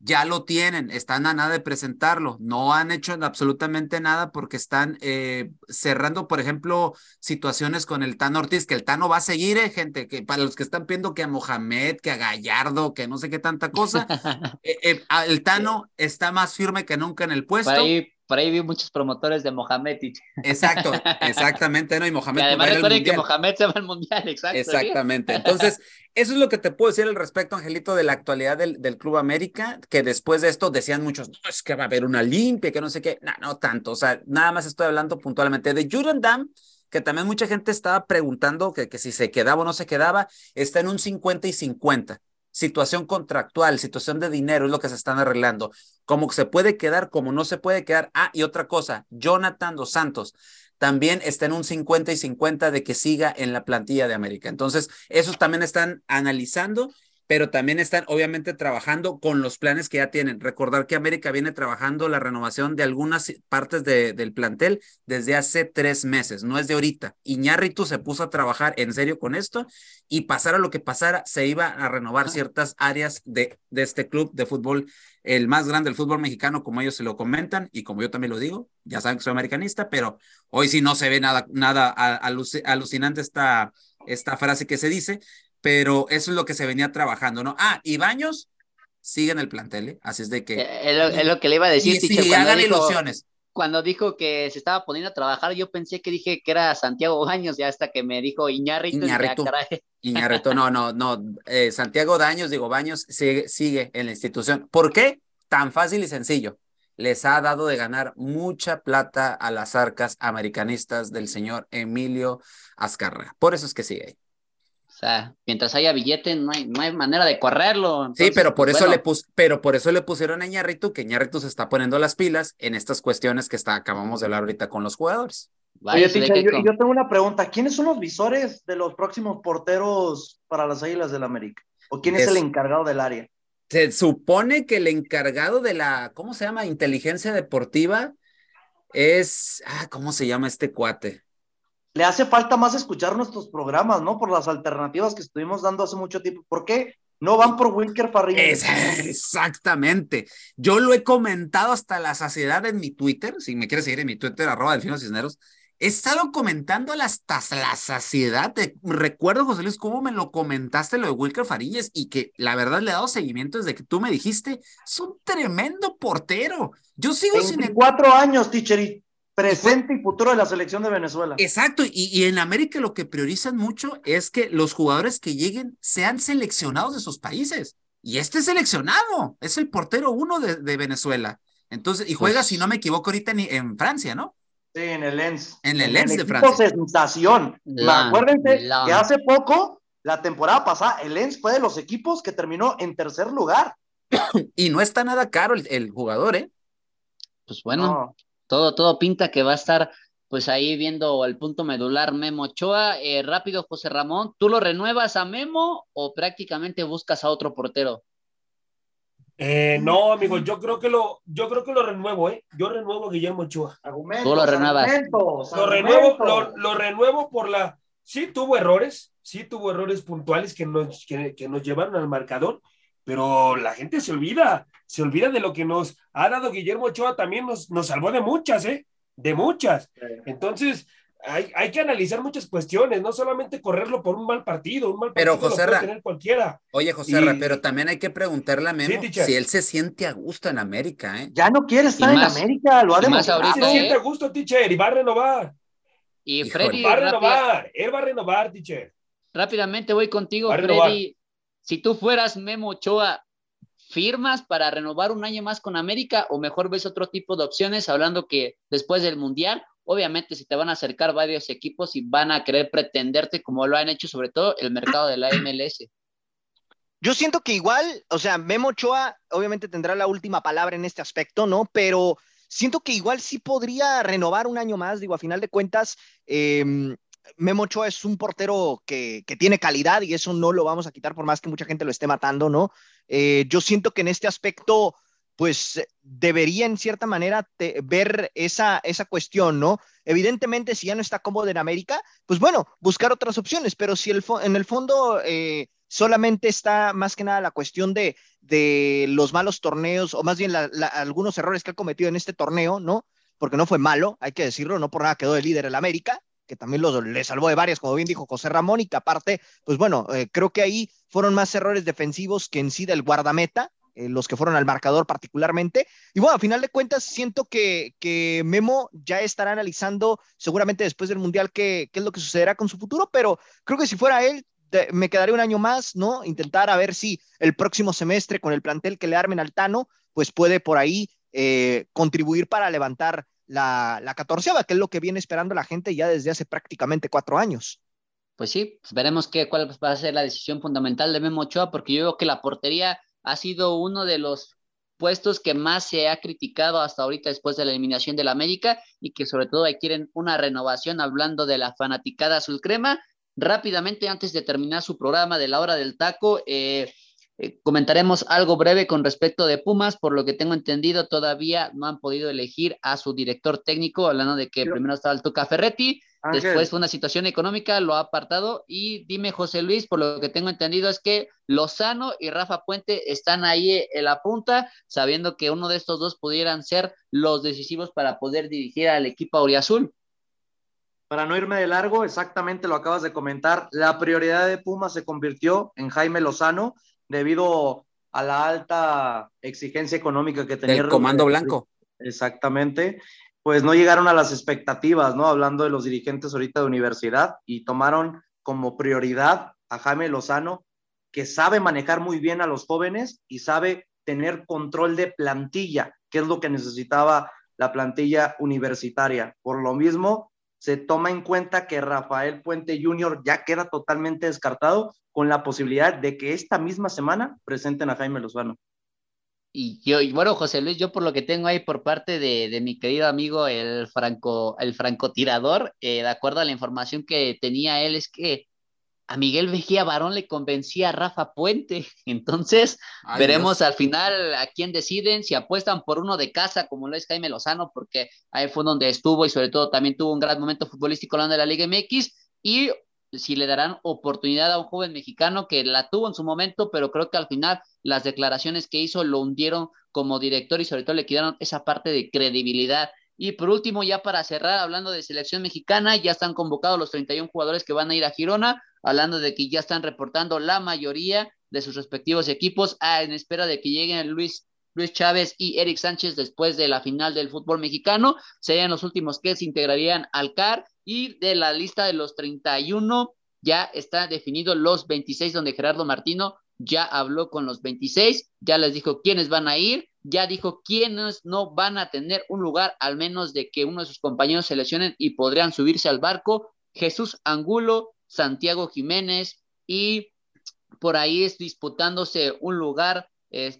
ya lo tienen, están a nada de presentarlo, no han hecho absolutamente nada porque están eh, cerrando, por ejemplo, situaciones con el Tano Ortiz, que el Tano va a seguir, eh, gente, que para los que están viendo que a Mohamed, que a Gallardo, que no sé qué tanta cosa, eh, el Tano está más firme que nunca en el puesto. por ahí vi muchos promotores de Mohamed. Exacto, exactamente, ¿no? Y Mohamed. además recuerden que Mohamed se va al mundial, exacto. Exactamente. Entonces, eso es lo que te puedo decir al respecto, Angelito, de la actualidad del, del, Club América, que después de esto decían muchos, no, es que va a haber una limpia, que no sé qué. No, no tanto. O sea, nada más estoy hablando puntualmente de Jordan Dam, que también mucha gente estaba preguntando que, que si se quedaba o no se quedaba, está en un 50 y 50 situación contractual, situación de dinero es lo que se están arreglando. Cómo se puede quedar, como no se puede quedar. Ah, y otra cosa, Jonathan Dos Santos también está en un 50 y 50 de que siga en la plantilla de América. Entonces, esos también están analizando pero también están obviamente trabajando con los planes que ya tienen. Recordar que América viene trabajando la renovación de algunas partes de, del plantel desde hace tres meses, no es de ahorita. Iñárritu se puso a trabajar en serio con esto y pasara lo que pasara, se iba a renovar ciertas áreas de, de este club de fútbol, el más grande del fútbol mexicano, como ellos se lo comentan y como yo también lo digo. Ya saben que soy americanista, pero hoy sí no se ve nada, nada alucinante esta, esta frase que se dice pero eso es lo que se venía trabajando, ¿no? Ah, y Baños sigue en el plantel, ¿eh? así es de que... Eh, es lo, que le iba a decir. Y sí, hagan ilusiones. Cuando dijo que se estaba poniendo a trabajar, yo pensé que dije que era Santiago Baños, ya hasta que me dijo Iñárritu. Iñárritu, no, no, no, eh, Santiago Daños, digo, Baños sigue, sigue en la institución. ¿Por qué? Tan fácil y sencillo les ha dado de ganar mucha plata a las arcas americanistas del señor Emilio Azcárraga. Por eso es que sigue ahí. O sea, mientras haya billete, no hay, no hay manera de correrlo. sí, pero por, pues, eso le pus, pero por eso le pusieron a Ñarritu, que Ñarritu se está poniendo las pilas en estas cuestiones que está, acabamos de hablar ahorita con los jugadores. Oye, yo, yo, tengo una pregunta. ¿Quiénes son los visores de los próximos porteros para las Águilas del América? ¿O quién es, es el encargado del área? Se supone que el encargado de la, ¿cómo se llama? Inteligencia deportiva es, ah, ¿cómo se llama este cuate? Le hace falta más escuchar nuestros programas, ¿no? Por las alternativas que estuvimos dando hace mucho tiempo. ¿Por qué no van por Wilker Farrilla? exactamente. Yo lo he comentado hasta la saciedad en mi Twitter. Si me quieres seguir en mi Twitter, arroba delfino cisneros. He estado comentando hasta la saciedad. recuerdo, José Luis, cómo me lo comentaste lo de Wilker Farillas y que la verdad le he dado seguimiento desde que tú me dijiste, es un tremendo portero. Yo sigo sin... Cuatro años, teacher, presente y futuro de la selección de Venezuela. Exacto, y, en América lo que priorizan mucho es que los jugadores que lleguen sean seleccionados de sus países. Y este es seleccionado, es el portero uno de, Venezuela. Entonces, y juega, si no me equivoco, ahorita en, en Francia, ¿no? Sí, en el Lens. En el Lens de Francia. sensación. Acuérdense que hace poco, la temporada pasada, el Lens fue de los equipos que terminó en tercer lugar. y no está nada caro el, el jugador, ¿eh? Pues bueno, todo, todo pinta que va a estar pues ahí viendo el punto medular Memo Ochoa. Eh, rápido, José Ramón, ¿tú lo renuevas a Memo o prácticamente buscas a otro portero? Eh, no, amigo, yo creo que lo, yo creo que lo renuevo, ¿eh? Yo renuevo a Guillermo Ochoa. Tú lo renuevas. lo renuevo, lo, renuevo por la. Sí, tuvo errores, sí tuvo errores puntuales que nos, que, que nos llevaron al marcador, pero la gente se olvida, se olvida de lo que nos ha dado Guillermo Ochoa, también nos, nos salvó de muchas, ¿eh? De muchas. Entonces, hay, hay, que analizar muchas cuestiones, no solamente correrlo por un mal partido, un mal pero partido José lo puede tener cualquiera. Oye, José pero también hay que preguntarle a Memo si él se siente a gusto en América, ¿eh? Ya no quiere estar en América, lo ha demostrado. Se siente a gusto, teacher, y va a renovar. Y Freddy va a renovar, él va a renovar, teacher. Rápidamente voy contigo, Freddy. Si tú fueras Memo Ochoa, ¿firmas para renovar un año más con América o mejor ves otro tipo de opciones, hablando que después del Mundial, obviamente si te van a acercar varios equipos y van a querer pretenderte como lo han hecho sobre todo el mercado de la MLS? Yo siento que igual, o sea, Memo Ochoa obviamente tendrá la última palabra en este aspecto, ¿no? Pero siento que igual sí podría renovar un año más, digo, a final de cuentas, eh, Memo Ochoa es un portero que, tiene calidad y eso no lo vamos a quitar por más que mucha gente lo esté matando, ¿no? Eh, yo siento que en este aspecto, pues debería en cierta manera ver esa, esa cuestión, ¿no? Evidentemente, si ya no está cómodo en América, pues bueno, buscar otras opciones, pero si el en el fondo eh, solamente está más que nada la cuestión de, de los malos torneos, o más bien algunos errores que ha cometido en este torneo, ¿no? Porque no fue malo, hay que decirlo, no por nada quedó de líder en América, que también lo, le salvó de varias, como bien dijo José Ramón, y que aparte, pues bueno, eh, creo que ahí fueron más errores defensivos que en sí del guardameta, eh, los que fueron al marcador particularmente. Y bueno, a final de cuentas, siento que, que Memo ya estará analizando seguramente después del Mundial qué, qué es lo que sucederá con su futuro, pero creo que si fuera él, me quedaré un año más, ¿no? Intentar a ver si el próximo semestre con el plantel que le armen al Tano, pues puede por ahí eh, contribuir para levantar la, la catorceava, que es lo que viene esperando la gente ya desde hace prácticamente cuatro años. Pues sí, pues veremos qué, cuál va a ser la decisión fundamental de Memo Ochoa, porque yo veo que la portería ha sido uno de los puestos que más se ha criticado hasta ahorita después de la eliminación del América y que sobre todo quieren una renovación hablando de la fanaticada azul crema. Rápidamente, antes de terminar su programa de la hora del taco, eh, eh, comentaremos algo breve con respecto de Pumas, por lo que tengo entendido, todavía no han podido elegir a su director técnico, hablando de que primero estaba el Tuca Ferretti, después fue una situación económica, lo ha apartado, y dime José Luis, por lo que tengo entendido es que Lozano y Rafa Puente están ahí en la punta, sabiendo que uno de estos dos pudieran ser los decisivos para poder dirigir al equipo auriazul. Para no irme de largo, exactamente lo acabas de comentar, la prioridad de Pumas se convirtió en Jaime Lozano, debido a la alta exigencia económica que tenía el Comando Blanco. Exactamente, pues no llegaron a las expectativas, ¿no? Hablando de los dirigentes ahorita de universidad y tomaron como prioridad a Jaime Lozano, que sabe manejar muy bien a los jóvenes y sabe tener control de plantilla, que es lo que necesitaba la plantilla universitaria. Por lo mismo, se toma en cuenta que Rafael Puente Jr. ya queda totalmente descartado con la posibilidad de que esta misma semana presenten a Jaime Lozano. Y yo, y bueno, José Luis, yo por lo que tengo ahí por parte de, mi querido amigo el franco, el francotirador, eh, de acuerdo a la información que tenía él, es que a Miguel Vejía Barón le convencía a Rafa Puente. Entonces, veremos al final a quién deciden, si apuestan por uno de casa, como lo es Jaime Lozano, porque ahí fue donde estuvo y sobre todo también tuvo un gran momento futbolístico hablando de la Liga MX, y si le darán oportunidad a un joven mexicano que la tuvo en su momento, pero creo que al final las declaraciones que hizo lo hundieron como director y sobre todo le quitaron esa parte de credibilidad. Y por último, ya para cerrar, hablando de selección mexicana, ya están convocados los 31 jugadores que van a ir a Girona, hablando de que ya están reportando la mayoría de sus respectivos equipos ah, en espera de que lleguen Luis, Luis Chávez y Eric Sánchez después de la final del fútbol mexicano. Serían los últimos que se integrarían al CAR y de la lista de los 31 ya está definido los 26 donde Gerardo Martino ya habló con los 26, ya les dijo quiénes van a ir ya dijo quiénes no van a tener un lugar, al menos de que uno de sus compañeros se lesionen y podrían subirse al barco. Jesús Angulo, Santiago Jiménez y por ahí es disputándose un lugar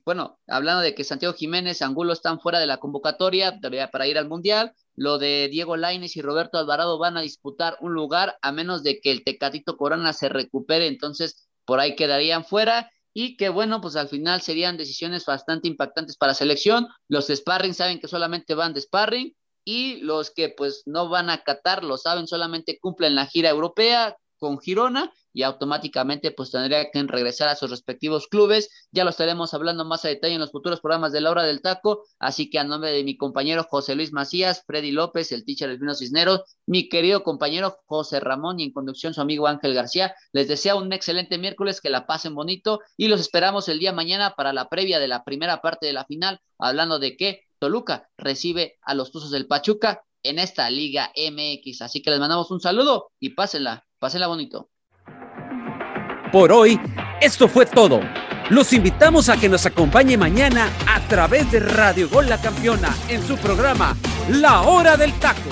bueno, hablando de que Santiago Jiménez, Angulo están fuera de la convocatoria para ir al Mundial, lo de Diego Laines y Roberto Alvarado van a disputar un lugar a menos de que el Tecatito Corona se recupere, entonces por ahí quedarían fuera y que bueno, pues al final serían decisiones bastante impactantes para selección. Los de sparring saben que solamente van de sparring y los que pues no van a Qatar lo saben, solamente cumplen la gira europea con Girona y automáticamente pues tendría que regresar a sus respectivos clubes. Ya lo estaremos hablando más a detalle en los futuros programas de la hora del taco, así que a nombre de mi compañero José Luis Macías, Freddy López, el teacher Elvino Cisneros, mi querido compañero José Ramón y en conducción su amigo Ángel García, les deseo un excelente miércoles, que la pasen bonito y los esperamos el día mañana para la previa de la primera parte de la final, hablando de que Toluca recibe a los Tuzos del Pachuca en esta Liga MX. Así que les mandamos un saludo y pásenla, pásenla bonito. Por hoy, esto fue todo. Los invitamos a que nos acompañe mañana a través de Radio Gol La Campeona en su programa La Hora del Taco